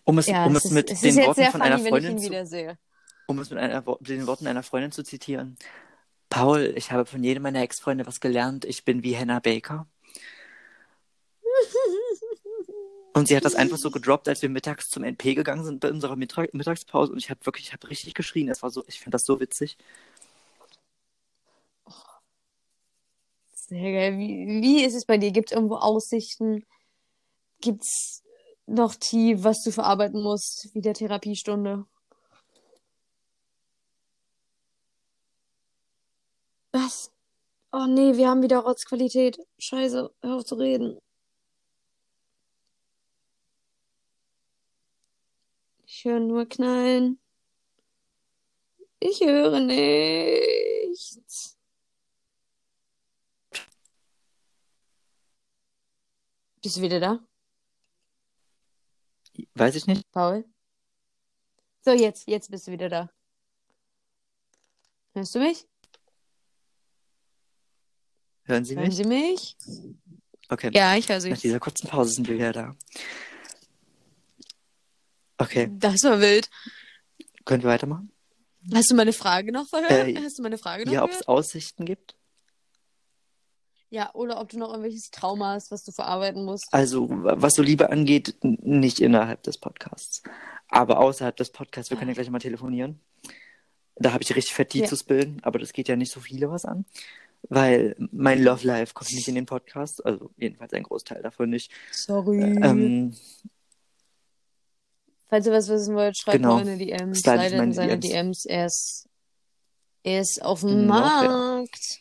Um es, ja, um es es mit den ist jetzt Worten von funny, einer Freundin zu, um es mit einer, den Worten einer Freundin zu zitieren. Paul, ich habe von jedem meiner Ex-Freunde was gelernt. Ich bin wie Hannah Baker. Und sie hat das einfach so gedroppt, als wir mittags zum NP gegangen sind bei unserer Mittag Mittagspause. Und ich habe wirklich, ich habe richtig geschrien. Es war so, ich finde das so witzig. Sehr geil. Wie, wie ist es bei dir? Gibt es irgendwo Aussichten? Gibt es noch tief, was du verarbeiten musst, wie der Therapiestunde? Was? Oh nee, wir haben wieder Rotzqualität. Scheiße, hör auf zu reden. Ich höre nur Knallen. Ich höre nichts. Bist du wieder da, Weiß ich nicht. Paul? So, jetzt, jetzt bist du wieder da. Hörst du mich? Hören Sie Hören mich? Sie mich? Okay. Ja, ich höre Sie. Nach dieser kurzen Pause sind wir wieder da. Okay, Das war wild. können wir weitermachen? Hast du meine Frage noch verhört? Äh, Hast du meine Frage noch Ja, ob es Aussichten gibt? Ja, oder ob du noch irgendwelches Trauma hast, was du verarbeiten musst. Also, was so Liebe angeht, nicht innerhalb des Podcasts. Aber außerhalb des Podcasts, wir können ja gleich mal telefonieren. Da habe ich richtig fett Ja. zu bilden, aber das geht ja nicht so viele was an. Weil mein Love Life kommt nicht in den Podcast, also jedenfalls ein Großteil davon nicht. Sorry. Ähm, Falls ihr was wissen wollt, schreibt Genau. in die DMs. Slide Leider mal in seine DMs. DMs. Er ist, er ist auf dem Noch, ja. Markt.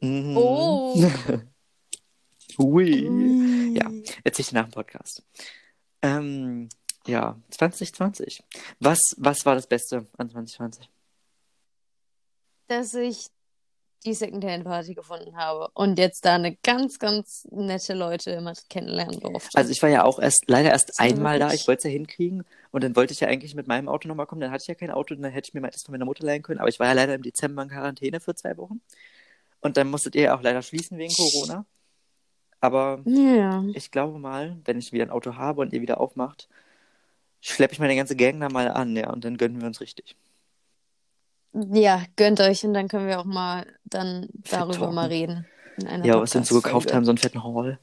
mhm. Oh. [laughs] Ui. Ui. Ja. Erzähl ich nach dem Podcast. Ähm, ja, 2020. Was, was war das Beste an 2020? Dass ich die Secondhand-Party gefunden habe und jetzt da eine ganz, ganz nette Leute immer kennenlernen durfte. Also ich war ja auch erst, leider erst Das einmal da. Ich wollte es ja hinkriegen und dann wollte ich ja eigentlich mit meinem Auto nochmal kommen. Dann hatte ich ja kein Auto, dann hätte ich mir mal das von meiner Mutter leihen können. Aber ich war ja leider im Dezember in Quarantäne für zwei Wochen. Und dann musstet ihr ja auch leider schließen wegen Corona. Aber ja. ich glaube mal, wenn ich wieder ein Auto habe und ihr wieder aufmacht, schleppe ich meine ganze Gang da mal an, ja, und dann gönnen wir uns richtig. Ja, gönnt euch und dann können wir auch mal dann darüber talken. mal reden. Ja, was wir uns so gekauft haben, so einen fetten Haul.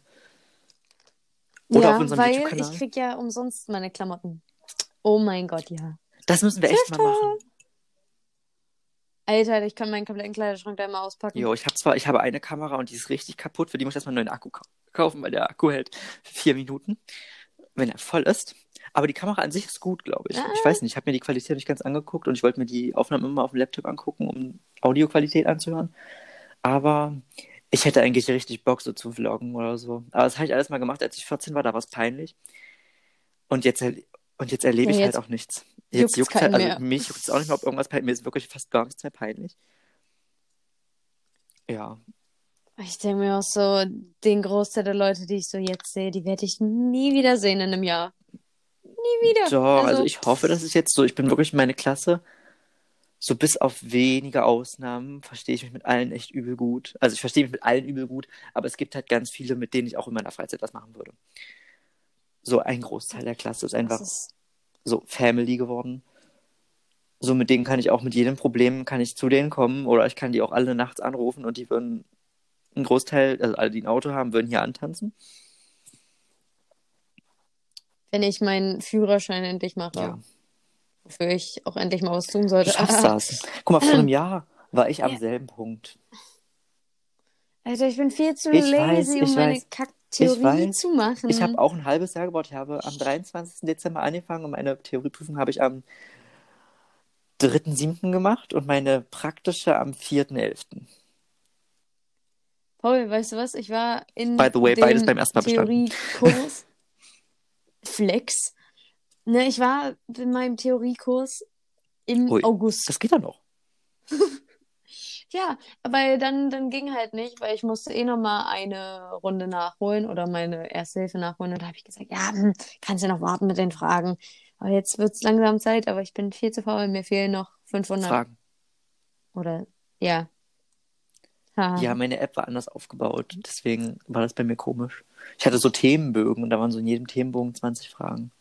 Oder ja, auf unserem weil YouTube-Kanal. ich krieg ja umsonst meine Klamotten. Oh mein Gott, ja. Das müssen wir echt mal machen. Alter, ich kann meinen kompletten Kleiderschrank da immer auspacken. Jo, ich habe zwar, ich habe eine Kamera und die ist richtig kaputt, für die muss ich erstmal einen neuen Akku kau- kaufen, weil der Akku hält vier Minuten, wenn er voll ist. Aber die Kamera an sich ist gut, glaube ich. Ah. Ich weiß nicht, ich habe mir die Qualität nicht ganz angeguckt und ich wollte mir die Aufnahmen immer auf dem Laptop angucken, um Audioqualität anzuhören. Aber ich hätte eigentlich richtig Bock, so zu vloggen oder so. Aber das habe ich alles mal gemacht, als ich 14 war, da war es peinlich. Und jetzt, und jetzt erlebe ich jetzt halt auch nichts. Jetzt juckt halt, also mehr. mich juckt es auch nicht mehr, ob irgendwas peinlich Mir ist wirklich fast gar nichts mehr peinlich. Ja, Ich denke mir auch so, den Großteil der Leute, die ich so jetzt sehe, die werde ich nie wieder sehen in einem Jahr. Nie wieder. Doch, also, ich hoffe, das ist jetzt so. Ich bin wirklich meine Klasse. So bis auf wenige Ausnahmen verstehe ich mich mit allen echt übel gut. Also ich verstehe mich mit allen übel gut, aber es gibt halt ganz viele, mit denen ich auch in meiner Freizeit was machen würde. So ein Großteil der Klasse ist einfach ist, so Family geworden. So mit denen kann ich auch mit jedem Problem kann ich zu denen kommen oder ich kann die auch alle nachts anrufen und die würden einen Großteil, also alle, die ein Auto haben, würden hier antanzen. Wenn ich meinen Führerschein endlich mache, Ja. wofür ich auch endlich mal was tun sollte. Du schaffst das. [laughs] Guck mal, vor einem Jahr war ich am Ja. selben Punkt. Alter, ich bin viel zu Ich lazy, weiß, um meine weiß. Kacktheorie weiß. zu machen. Ich habe auch ein halbes Jahr gebraucht. Ich habe am 23. Dezember angefangen und meine Theorieprüfung habe ich am 3.7. gemacht und meine praktische am 4.11. Paul, weißt du was? Ich war in By the way, beides beim ersten Mal bestanden. Theoriekurs. Flex. Ne, ich war in meinem Theoriekurs im Ui, August. Das geht [laughs] ja noch. Ja, aber dann, dann ging halt nicht, weil ich musste eh nochmal eine Runde nachholen oder meine Erste Hilfe nachholen. Und da habe ich gesagt, ja, hm, kannst du noch warten mit den Fragen. Aber jetzt wird es langsam Zeit, aber ich bin viel zu faul. Mir fehlen noch 500 Fragen. oder, ja. Ha. Ja, meine App war anders aufgebaut. Deswegen war das bei mir komisch. Ich hatte so Themenbögen und da waren so in jedem Themenbogen 20 Fragen.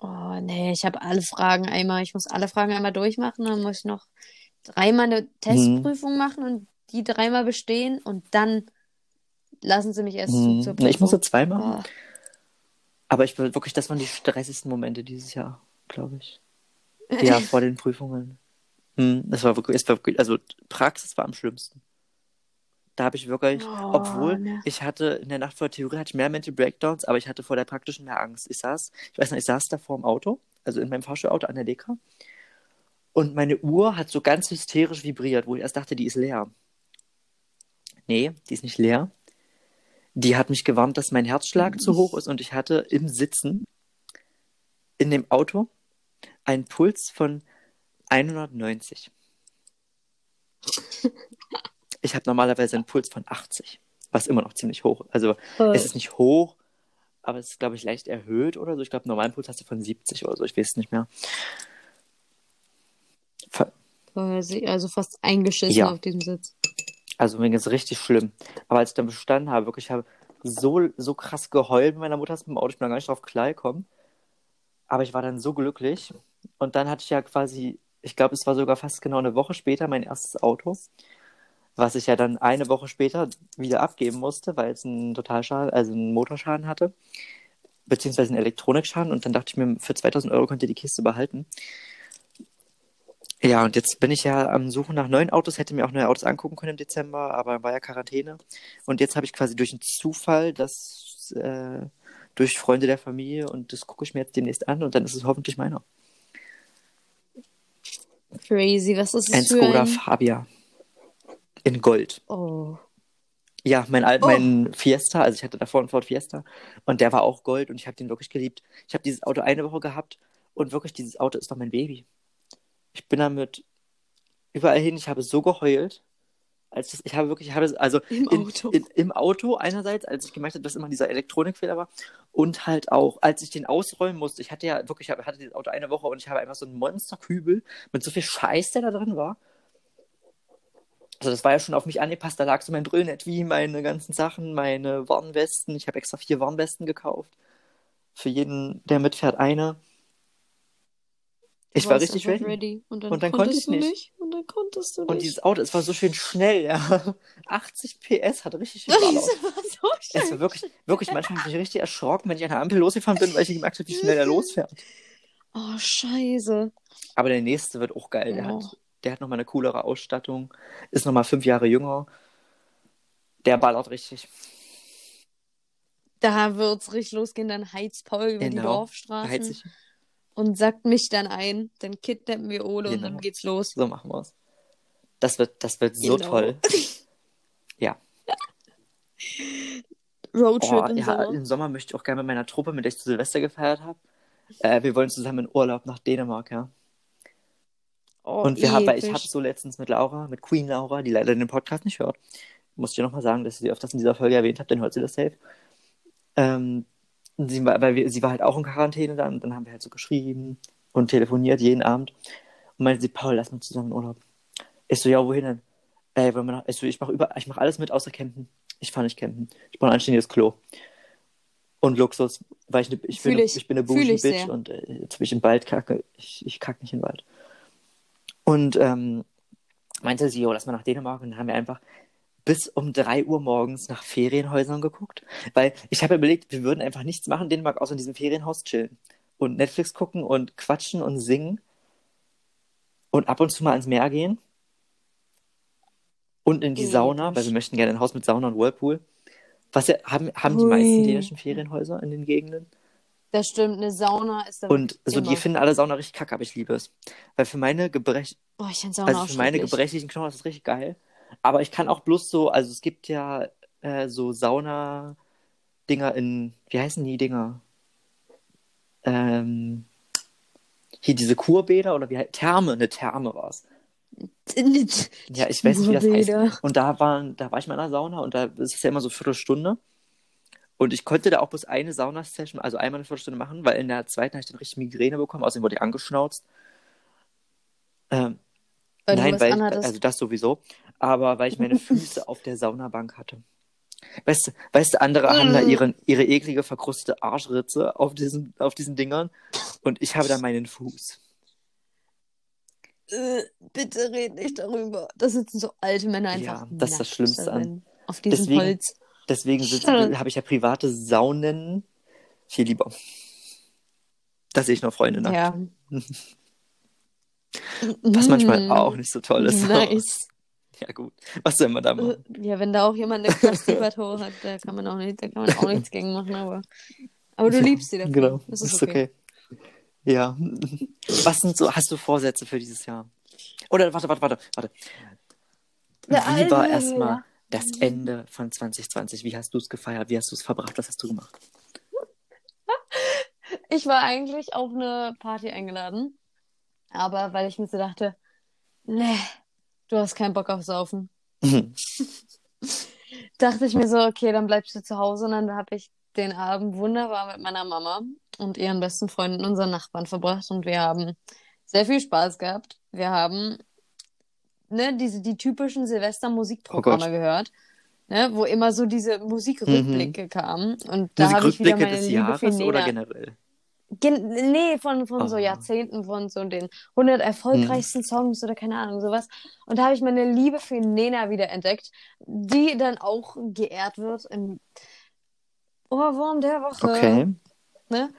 Oh, nee, ich habe alle Fragen einmal. Ich muss alle Fragen einmal durchmachen. Dann muss ich noch dreimal eine Testprüfung machen und die dreimal bestehen. Und dann lassen sie mich erst Hm. zur Na, ich musste Prüfung. zwei machen. Oh, Aber ich will wirklich, das waren die stressigsten Momente dieses Jahr, glaube ich. [laughs] Ja, vor den Prüfungen. Hm, das war wirklich, es war wirklich, also Praxis war am schlimmsten. Da habe ich wirklich, Oh, obwohl ne. ich hatte in der Nacht vor der Theorie hatte ich mehr Mental Breakdowns, aber ich hatte vor der praktischen mehr Angst. Ich saß, ich weiß noch, ich saß da vor dem Auto, also in meinem Fahrstuhlauto an der Dekra, und meine Uhr hat so ganz hysterisch vibriert, wo ich erst dachte, die ist leer. Nee, die ist nicht leer. Die hat mich gewarnt, dass mein Herzschlag zu hoch ist und ich hatte im Sitzen in dem Auto einen Puls von 190. [laughs] Ich habe normalerweise einen Puls von 80, was immer noch ziemlich hoch. Also Voll. es ist nicht hoch, aber es ist, glaube ich, leicht erhöht oder so. Ich glaube, normalen Puls hast du von 70 oder so, ich weiß es nicht mehr. Ver- Also fast eingeschissen Ja. auf diesem Sitz. Also mir ging es richtig schlimm. Aber als ich dann bestanden habe, wirklich, ich habe so, so krass geheult mit meiner Mutter ist mit dem Auto, ich bin da gar nicht drauf klargekommen. Aber ich war dann so glücklich. Und dann hatte ich ja quasi, ich glaube, es war sogar fast genau eine Woche später mein erstes Auto, was ich ja dann eine Woche später wieder abgeben musste, weil es einen Totalschaden, also einen Motorschaden hatte, beziehungsweise einen Elektronikschaden. Und dann dachte ich mir, für 2000 Euro könnt ihr die Kiste behalten. Ja, und jetzt bin ich ja am Suchen nach neuen Autos, hätte mir auch neue Autos angucken können im Dezember, aber war ja Quarantäne. Und jetzt habe ich quasi durch einen Zufall das äh, durch Freunde der Familie und das gucke ich mir jetzt demnächst an und dann ist es hoffentlich meiner. Crazy, was ist Ein das für Skoda ein... Fabia. In Gold. Oh. Ja, mein, Al Oh. mein Fiesta, also ich hatte davor einen Ford Fiesta und der war auch Gold und ich habe den wirklich geliebt. Ich habe dieses Auto eine Woche gehabt und wirklich dieses Auto ist doch mein Baby. Ich bin damit überall hin, ich habe so geheult. Als das, ich habe wirklich, ich habe also Im in, Auto. In, im Auto einerseits, als ich gemerkt habe, dass immer dieser Elektronikfehler war und halt auch, als ich den ausräumen musste. Ich hatte ja wirklich, ich hatte dieses Auto eine Woche und ich habe einfach so einen Monsterkübel mit so viel Scheiß, der da drin war. Also das war ja schon auf mich angepasst. Da lag so mein Brüllnetwie, meine ganzen Sachen, meine Warnwesten. Ich habe extra vier Warnwesten gekauft. Für jeden, der mitfährt, eine. Ich war richtig einfach ready. Und dann, Und dann konnte konntest ich du nicht. Und dann konntest du nicht. Und dieses Auto, es war so schön schnell, ja. [laughs] 80 PS, hat richtig viel [laughs] das Ballern. war so Es schön. war wirklich, wirklich, manchmal habe ich richtig erschrocken, wenn ich an der Ampel losgefahren bin, weil ich gemerkt habe, wie schnell er [laughs] losfährt. Oh, scheiße. Aber der nächste wird auch geil. Der Oh. hat, der hat nochmal eine coolere Ausstattung, ist nochmal fünf Jahre jünger. Der ballert richtig. Da wird's richtig losgehen, dann heizt Paul über die Genau. Dorfstraßen Heizt sich. und sackt mich dann ein. Dann kidnappen wir Ole und Genau. dann geht's los. So machen wir es. Das wird, das wird so Genau. toll. [laughs] Ja. Roadtrip Oh, im ja, Sommer. im Sommer möchte ich auch gerne mit meiner Truppe, mit der ich zu Silvester gefeiert habe. Äh, wir wollen zusammen in Urlaub nach Dänemark, ja. Oh, Und wir haben, weil ich habe so letztens mit Laura, mit Queen Laura, die leider den Podcast nicht hört, muss ich dir nochmal sagen, dass ich sie öfters in dieser Folge erwähnt habe, dann hört sie das safe. Ähm, sie, war, weil wir, sie war halt auch in Quarantäne dann, dann haben wir halt so geschrieben und telefoniert jeden Abend. Und meinte sie, Paul, lass mal zusammen in Urlaub. Ich so, ja, wohin denn? Ey, wir nach, ich so, ich mach über, ich mach alles mit außer campen. Ich fahre nicht campen. Ich brauche ein anständiges Klo. Und Luxus, weil ich, ne, ich, bin, ne- ich. ich bin eine bougie Bitch sehr. und äh, jetzt will ich im Wald kacke. Ich, ich kack nicht den Wald. Und ähm, meinte sie, jo, lass mal nach Dänemark. Und dann haben wir einfach bis um 3 Uhr morgens nach Ferienhäusern geguckt. Weil ich habe überlegt, wir würden einfach nichts machen in Dänemark, außer in diesem Ferienhaus chillen. Und Netflix gucken und quatschen und singen. Und ab und zu mal ans Meer gehen. Und in die. Sauna, weil wir möchten gerne ein Haus mit Sauna und Whirlpool. Was ja, haben, haben die meisten dänischen Ferienhäuser in den Gegenden. Das stimmt, eine Sauna ist da Und so, die finden alle Sauna richtig kacke, aber ich liebe es. Weil für meine Gebrech Oh, ich Sauna also für meine gebrechlichen Knochen ist das richtig geil. Aber ich kann auch bloß so, also es gibt ja äh, so Sauna-Dinger in, wie heißen die Dinger? Ähm, hier diese Kurbäder oder wie heißt, Therme, eine Therme war es. Ja, ich weiß nicht, wie das heißt. Und da, waren, da war ich mal in einer Sauna und da ist es ja immer so eine Viertelstunde. Und ich konnte da auch bloß eine Sauna-Session, also einmal eine Viertelstunde machen, weil in der zweiten habe ich dann richtig Migräne bekommen, außerdem wurde ich angeschnauzt. Ähm, Weil du Nein, weil ich, also das sowieso, aber weil ich meine [laughs] Füße auf der Saunabank hatte. Weißt du, weißt du, andere haben da Mm. ihre, ihre eklige, verkrustete Arschritze auf diesen, auf diesen Dingern und ich habe da meinen Fuß. Äh, bitte red nicht darüber. Da sitzen so alte Männer einfach. Ja, das ist das Schlimmste an- Auf diesem Deswegen- Holz. Deswegen habe ich ja private Saunen viel lieber. Da sehe ich noch Freunde nackt. Ja. [laughs] Was manchmal Mm. auch nicht so toll ist. Nice. [laughs] Ja, gut. Was soll man da Äh, machen? Ja, wenn da auch jemand eine [laughs] Constipator hat, da kann man auch nicht, da kann man auch nichts gegen machen, aber. Aber du liebst sie dafür. Genau, Das ist ist okay. okay. Ja. Was sind so, hast du Vorsätze für dieses Jahr? Oder warte, warte, warte, warte. Wie war erstmal. Das Ende von 2020? Wie hast du es gefeiert? Wie hast du es verbracht? Was hast du gemacht? Ich war eigentlich auf eine Party eingeladen, aber weil ich mir so dachte, nee, du hast keinen Bock auf Saufen, Mhm. [laughs] dachte ich mir so, okay, dann bleibst du zu Hause und dann habe ich den Abend wunderbar mit meiner Mama und ihren besten Freunden, unseren Nachbarn verbracht und wir haben sehr viel Spaß gehabt. Wir haben ne, diese, die typischen Silvester-Musikprogramme Oh gehört, ne, wo immer so diese Musikrückblicke kamen und da habe ich wieder meine des Liebe für Jahres oder Nena. generell? Gen nee, von, von so Ah. Jahrzehnten, von so den 100 erfolgreichsten Songs oder keine Ahnung, sowas. Und da habe ich meine Liebe für Nena wieder entdeckt, die dann auch geehrt wird im Ohrwurm der Woche. Okay. Ne?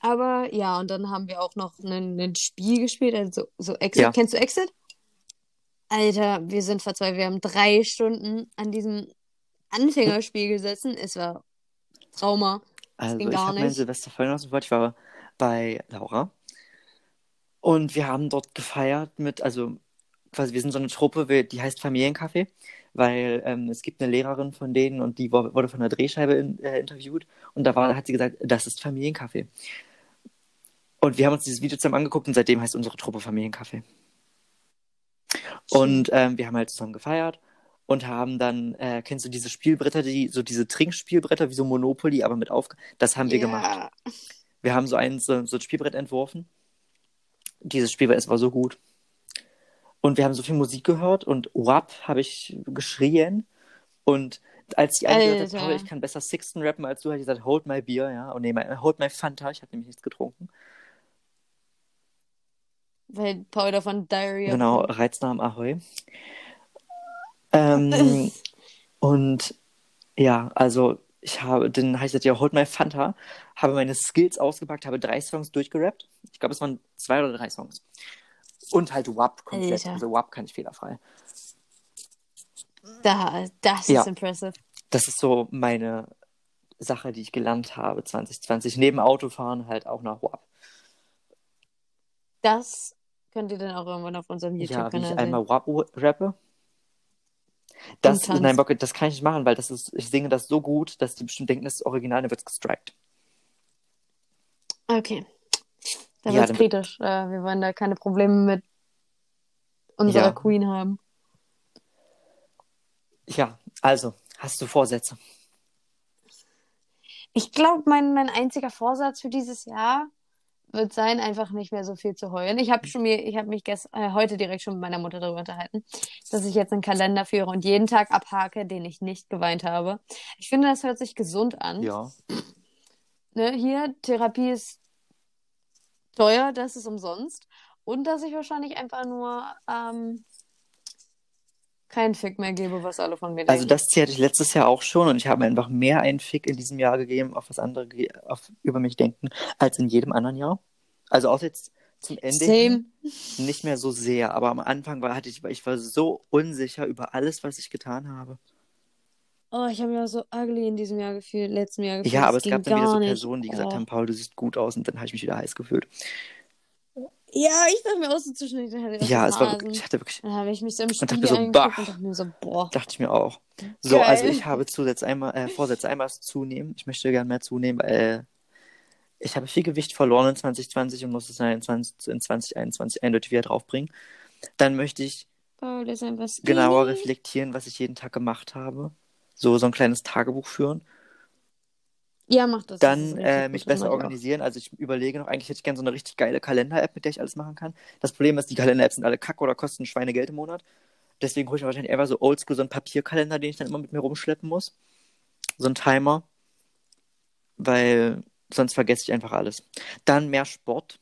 Aber ja, und dann haben wir auch noch ein, ein Spiel gespielt, also so Exit. Ja. Kennst du Exit? Alter, wir sind verzweifelt. Wir haben drei Stunden an diesem Anfängerspiel gesessen. Es war Trauma. Also ging ich gar habe mein. Silvester vorhin aus dem Ich war bei Laura. Und wir haben dort gefeiert mit, also quasi, wir sind so eine Truppe, die heißt Familiencafé, weil ähm, es gibt eine Lehrerin von denen und die wurde von der Drehscheibe in, äh, interviewt und da war, hat sie gesagt, das ist Familiencafé. Und wir haben uns dieses Video zusammen angeguckt und seitdem heißt unsere Truppe Familiencafé. Und ähm, wir haben halt zusammen gefeiert und haben dann, äh, kennst du diese Spielbretter, die, so diese Trinkspielbretter wie so Monopoly, aber mit auf, das haben wir Ja. gemacht. Wir haben so ein, so, so ein Spielbrett entworfen. Dieses Spielbrett, es war so gut. Und wir haben so viel Musik gehört und WAP habe ich geschrien. Und als hat, Alter. Paul, ich kann besser Sixten rappen als du, hat die gesagt, hold my Bier, ja. Und nee, mein, hold my Fanta, ich habe nämlich nichts getrunken. Weil Paul davon Diarrhea Genau. Reiznamen Ahoi. Ähm, [laughs] und ja, also ich habe, dann ich gesagt, ja, hold my Fanta, habe meine Skills ausgepackt, habe drei Songs durchgerappt. Ich glaube, es waren zwei oder drei Songs. Und halt WAP komplett. Alter. Also WAP kann ich fehlerfrei. Da, das Ja. ist impressive. Das ist so meine Sache, die ich gelernt habe 2020. Neben Autofahren halt auch nach WAP. Das könnt ihr dann auch irgendwann auf unserem Ja, wie ich YouTube-Kanal einmal WAP rappe. Das, nein, Bock, das kann ich nicht machen, weil das ist, ich singe das so gut, dass die bestimmt denken, das ist original, dann wird es gestrikt. Okay. Da Ja, dann- kritisch. Äh, wir wollen da keine Probleme mit unserer Ja. Queen haben. Ja, also, hast du Vorsätze? Ich glaube, mein, mein einziger Vorsatz für dieses Jahr wird sein, einfach nicht mehr so viel zu heulen. Ich habe schon mir, ich habe mich gest, äh, heute direkt schon mit meiner Mutter darüber unterhalten, dass ich jetzt einen Kalender führe und jeden Tag abhake, den ich nicht geweint habe. Ich finde, das hört sich gesund an. Ja. Ne, hier, Therapie ist teuer, das ist umsonst. Und dass ich wahrscheinlich einfach nur ähm, keinen Fick mehr gebe, was alle von mir Also denken. das Ziel hatte ich letztes Jahr auch schon und ich habe mir einfach mehr einen Fick in diesem Jahr gegeben, auf was andere auf, über mich denken, als in jedem anderen Jahr. Also auch jetzt zum Ende Same. nicht mehr so sehr, aber am Anfang war, hatte ich, ich war so unsicher über alles, was ich getan habe. Oh, ich habe mich auch so ugly in diesem Jahr gefühlt, letzten Jahr gefühlt. Ja, aber es gab dann wieder so nicht. Personen, die gesagt Oh. haben, Paul, du siehst gut aus und dann habe ich mich wieder heiß gefühlt. Ja, ich dachte mir auch so zwischendurch, hatte Ja, es war wirklich, ich hatte wirklich, Dann habe ich mich so im Spiegel so, und dachte mir so, boah. dachte ich mir auch. So, Geil. also ich habe Zusätze einmal, äh, Vorsätze einmal zunehmen. Ich möchte gerne mehr zunehmen, weil ich habe viel Gewicht verloren in 2020 und muss es in, 20, in 2021 eindeutig wieder draufbringen. Dann möchte ich einfach genauer reflektieren, was ich jeden Tag gemacht habe. So, so ein kleines Tagebuch führen. Ja, mach das. Dann äh, mich das besser mach ich auch. organisieren. Also ich überlege noch, eigentlich hätte ich gerne so eine richtig geile Kalender-App, mit der ich alles machen kann. Das Problem ist, die Kalender-Apps sind alle kacke oder kosten Schweinegeld im Monat. Deswegen hole ich mir wahrscheinlich einfach so oldschool so einen Papierkalender, den ich dann immer mit mir rumschleppen muss. So ein Timer. Weil sonst vergesse ich einfach alles. Dann mehr Sport.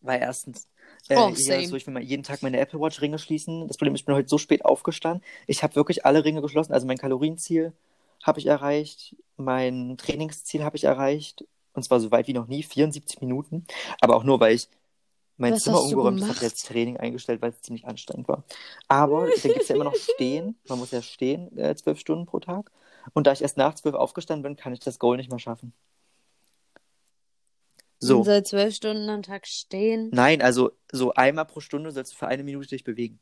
Weil erstens, äh, Oh, so, ich will mal jeden Tag meine Apple Watch Ringe schließen. Das Problem ist, ich bin heute so spät aufgestanden. Ich habe wirklich alle Ringe geschlossen. Also mein Kalorienziel habe ich erreicht. Mein Trainingsziel habe ich erreicht. Und zwar so weit wie noch nie, 74 Minuten. Aber auch nur, weil ich mein Was Zimmer umgeräumt habe, jetzt Training eingestellt, weil es ziemlich anstrengend war. Aber dann gibt es ja immer noch [laughs] Stehen. Man muss ja stehen, äh, zwölf Stunden pro Tag. Und da ich erst nach zwölf aufgestanden bin, kann ich das Goal nicht mehr schaffen. So. seit zwölf Stunden am Tag stehen. Nein, also so einmal pro Stunde sollst du für eine Minute dich bewegen.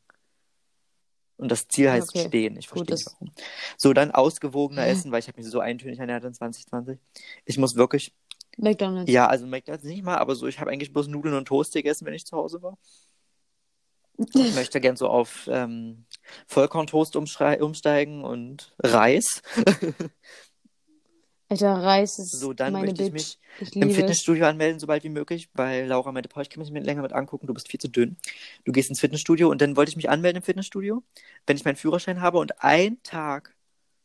Und das Ziel heißt Okay. stehen. Ich verstehe nicht das- warum. So, dann ausgewogener essen, weil ich habe mich so eintönig ernährt in 2020. Ich muss wirklich, McDonalds. ja, also McDonald's nicht mal, aber so, ich habe eigentlich bloß Nudeln und Toast gegessen, wenn ich zu Hause war. [laughs] Ich möchte gern so auf ähm, Vollkorntoast umsteigen und Reis. [laughs] Alter, Reis ist So, dann meine möchte ich Bitch. mich Ich im. Fitnessstudio anmelden, sobald wie möglich, weil Laura meinte, ich kann mich nicht länger mit angucken, du bist viel zu dünn. Du gehst ins Fitnessstudio und dann wollte ich mich anmelden im Fitnessstudio, wenn ich meinen Führerschein habe und einen Tag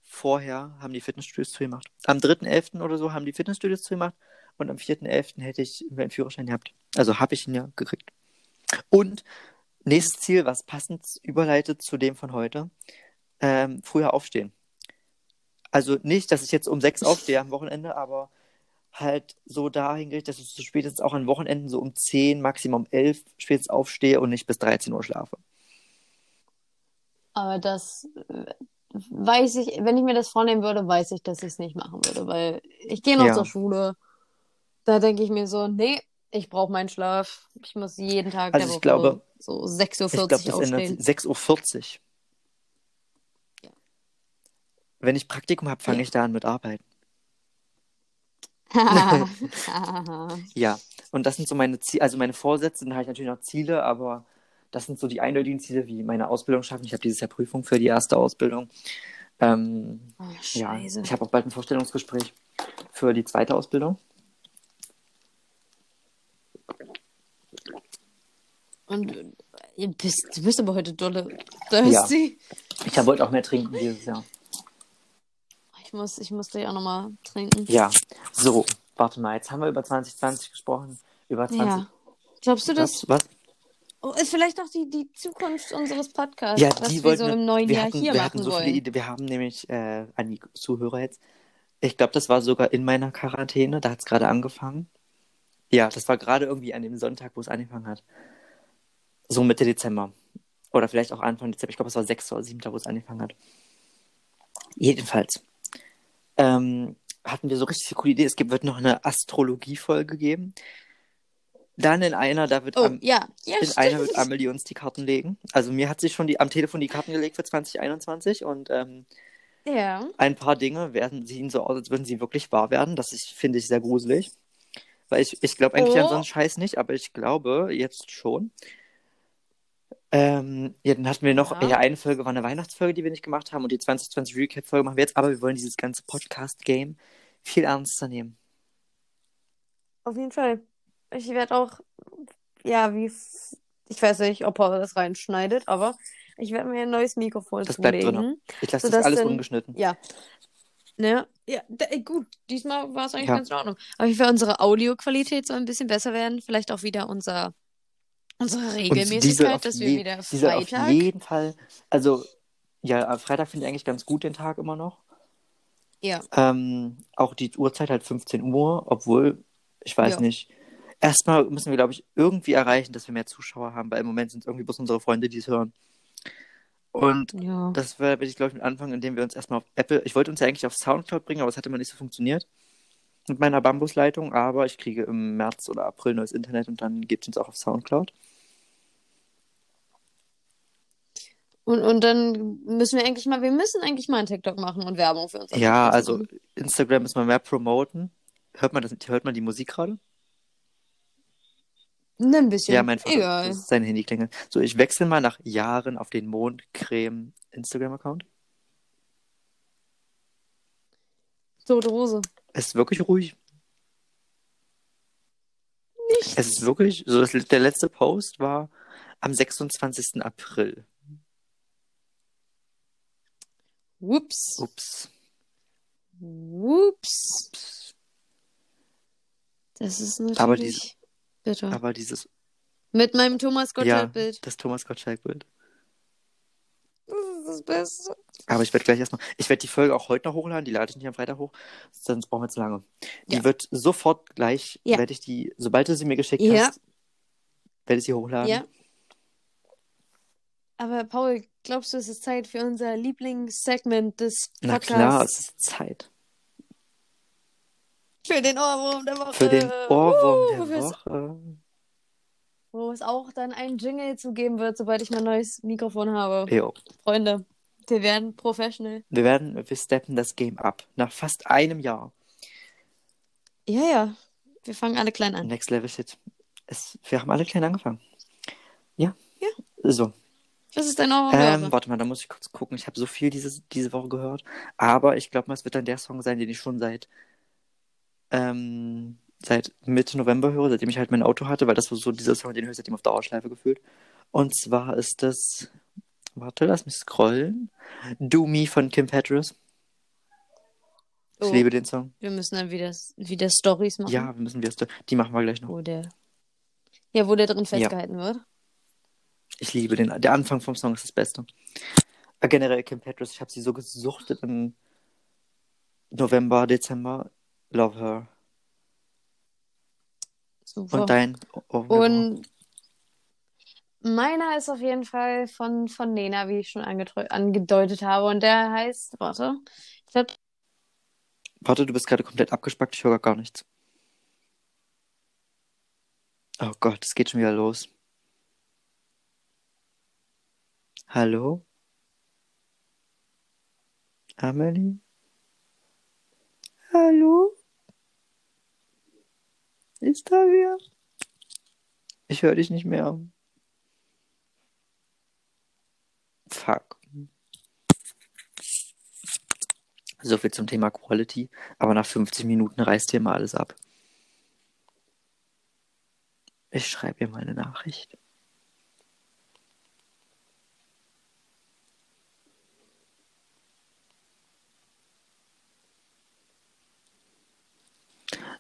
vorher haben die Fitnessstudios zugemacht. Am 3.11. oder so haben die Fitnessstudios zugemacht und am 4.11. hätte ich meinen Führerschein gehabt. Also habe ich ihn ja gekriegt. Und nächstes Ziel, was passend überleitet zu dem von heute, ähm, früher aufstehen. Also nicht, dass ich jetzt um sechs [laughs] aufstehe am Wochenende, aber halt so dahin gerichtet, dass ich so spätestens auch an Wochenenden so um 10, Maximum um 11 spätestens aufstehe und nicht bis 13 Uhr schlafe. Aber das äh, weiß ich, wenn ich mir das vornehmen würde, weiß ich, dass ich es nicht machen würde, weil ich gehe noch Ja. zur Schule. Da denke ich mir so, nee, ich brauche meinen Schlaf. Ich muss jeden Tag Also der ich Woche glaube- so 6.40 Uhr Ich glaube, das ändert aufstehen. 6.40 Uhr. Ja. Wenn ich Praktikum habe, fange Ja. ich da an mit Arbeiten. [laughs] Ja, und das sind so meine Ziele, also meine Vorsätze, dann habe ich natürlich noch Ziele, aber das sind so die eindeutigen Ziele, wie meine Ausbildung schaffen. Ich habe dieses Jahr Prüfung für die erste Ausbildung. Ähm, oh, ja, ich habe auch bald ein Vorstellungsgespräch für die zweite Ausbildung. Und äh, bist, du bist aber heute dolle thirsty. Ich hab- wollte auch mehr trinken dieses Jahr. Ich muss, ich muss gleich auch nochmal trinken. Ja, so, warte mal, jetzt haben wir über 2020 gesprochen. Über 20. Ja. Glaubst du, das Was? Was? oh, ist vielleicht auch die, die Zukunft unseres Podcasts, Ja, was die wir wollten so wir- im neuen wir Jahr hatten, hier wir machen hatten so wollen? Wir haben nämlich äh, an die Zuhörer jetzt. Ich glaube, das war sogar in meiner Quarantäne. Da hat es gerade angefangen. Ja, das war gerade irgendwie an dem Sonntag, wo es angefangen hat. So Mitte Dezember. Oder vielleicht auch Anfang Dezember. Ich glaube, es war 6. oder 7. wo es angefangen hat. Jedenfalls ähm, hatten wir so richtig eine coole Idee. Es gibt, wird noch eine Astrologie-Folge geben. Dann in einer, da wird Oh, am, ja. Ja, in einer wird. Amelie uns die Karten legen. Also mir hat sich schon die, am Telefon die Karten gelegt für 2021 und ähm, Ja. ein paar Dinge werden sehen so aus, als würden sie wirklich wahr werden. Das finde ich sehr gruselig. Weil ich, ich glaube eigentlich an Oh. so einen Scheiß nicht, aber ich glaube jetzt schon. Ähm, ja, dann hatten wir noch, Ja. ja, eine Folge war eine Weihnachtsfolge, die wir nicht gemacht haben und die 2020 Recap-Folge machen wir jetzt, aber wir wollen dieses ganze Podcast-Game viel ernster nehmen. Auf jeden Fall. Ich werde auch, ja, wie, ich weiß nicht, ob er das reinschneidet, aber ich werde mir ein neues Mikrofon Das bleibt zulegen. drin. Ich lasse das alles dann- ungeschnitten. Ja. Ne? Ja, da, ey, gut. Diesmal war es eigentlich Ja. ganz in Ordnung. Aber ich will unsere Audioqualität so ein bisschen besser werden. Vielleicht auch wieder unser, unsere Regelmäßigkeit, dass wir je, wieder diese auf Freitag. jeden Fall, also ja, am Freitag finde ich eigentlich ganz gut den Tag immer noch. Ja. Ähm, auch die Uhrzeit halt 15 Uhr, obwohl, ich weiß Ja. nicht. Erstmal müssen wir, glaube ich, irgendwie erreichen, dass wir mehr Zuschauer haben, weil im Moment sind es irgendwie bloß unsere Freunde, die es hören. Und Ja. das werde ich, glaube ich, mit anfangen, indem wir uns erstmal auf Apple, ich wollte uns ja eigentlich auf Soundcloud bringen, aber es hat immer nicht so funktioniert mit meiner Bambusleitung, aber ich kriege im März oder April neues Internet und dann gibt es uns auch auf Soundcloud. Und, und dann müssen wir eigentlich mal, wir müssen eigentlich mal einen TikTok machen und Werbung für uns. Ja, also Instagram müssen wir mehr promoten. Hört man das, hört man die Musik gerade? Ne, ein bisschen. Ja, mein Vater, Egal. das ist sein Handy klingelt. So, ich wechsle mal nach Jahren auf den Mondcreme Instagram-Account. Tote Hose. Es ist wirklich ruhig. Nicht. Es ist wirklich, so das, der letzte Post war am 26. April. Whoops. Ups. Whoops. Das ist natürlich Aber diese- bitter. Aber dieses, Mit meinem Thomas ja, Gottschalk-Bild. das Thomas Gottschalk-Bild. Das ist das Beste. Aber ich werde gleich erstmal, ich werde die Folge auch heute noch hochladen, die lade ich nicht am Freitag hoch, sonst brauchen wir zu lange. Die Ja. wird sofort gleich, Ja. werde ich die, sobald du sie mir geschickt Ja. hast, werde ich sie hochladen. Ja. Aber Paul, glaubst du, es ist Zeit für unser Lieblingssegment des Na Podcasts? klar, es ist Zeit. Für den Ohrwurm der Woche. Für den Ohrwurm Uh, der Woche. Wo es auch dann einen Jingle zugeben wird, sobald ich mein neues Mikrofon habe. Jo. Freunde, wir werden professional. Wir werden, wir steppen das Game ab. Nach fast einem Jahr. Ja, ja. Wir fangen alle klein an. Next Level Shit. Es, wir haben alle klein angefangen. Ja. Ja. So. Was ist dein der Ähm, warte mal, da muss ich kurz gucken. Ich habe so viel dieses, diese Woche gehört. Aber ich glaube mal, es wird dann der Song sein, den ich schon seit, ähm, seit Mitte November höre, seitdem ich halt mein Auto hatte, weil das war so dieser Song, den höre ich seitdem auf Dauerschleife gefühlt. Und zwar ist das, warte, lass mich scrollen. Do Me von Kim Petras. Ich Oh. liebe den Song. Wir müssen dann wieder, wieder Stories machen. Ja, wir müssen wir die machen wir gleich noch. Wo der, ja, wo der drin festgehalten wird. Ich liebe den. Der Anfang vom Song ist das Beste. Äh, Generell Kim Petras, ich habe sie so gesuchtet im November, Dezember. Love her. Super. Und dein? Oh, Und meiner ist auf jeden Fall von, von Nena, wie ich schon angedeu- angedeutet habe. Und der heißt, warte, ich glaube, Warte, du bist gerade komplett abgespackt, ich höre gar nichts. Oh Gott, es geht schon wieder los. Hallo? Amelie? Hallo? Ist da wer? Ich höre dich nicht mehr. Fuck. So viel zum Thema Quality. Aber nach 50 Minuten reißt hier mal alles ab. Ich schreibe ihr mal eine Nachricht.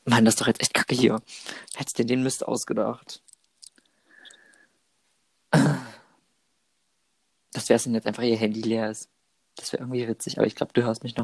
Mann, das ist doch jetzt echt kacke hier. Hättest dir den Mist ausgedacht. Das wär's, wenn jetzt einfach ihr Handy leer ist. Das wäre irgendwie witzig, aber ich glaube, du hörst mich noch.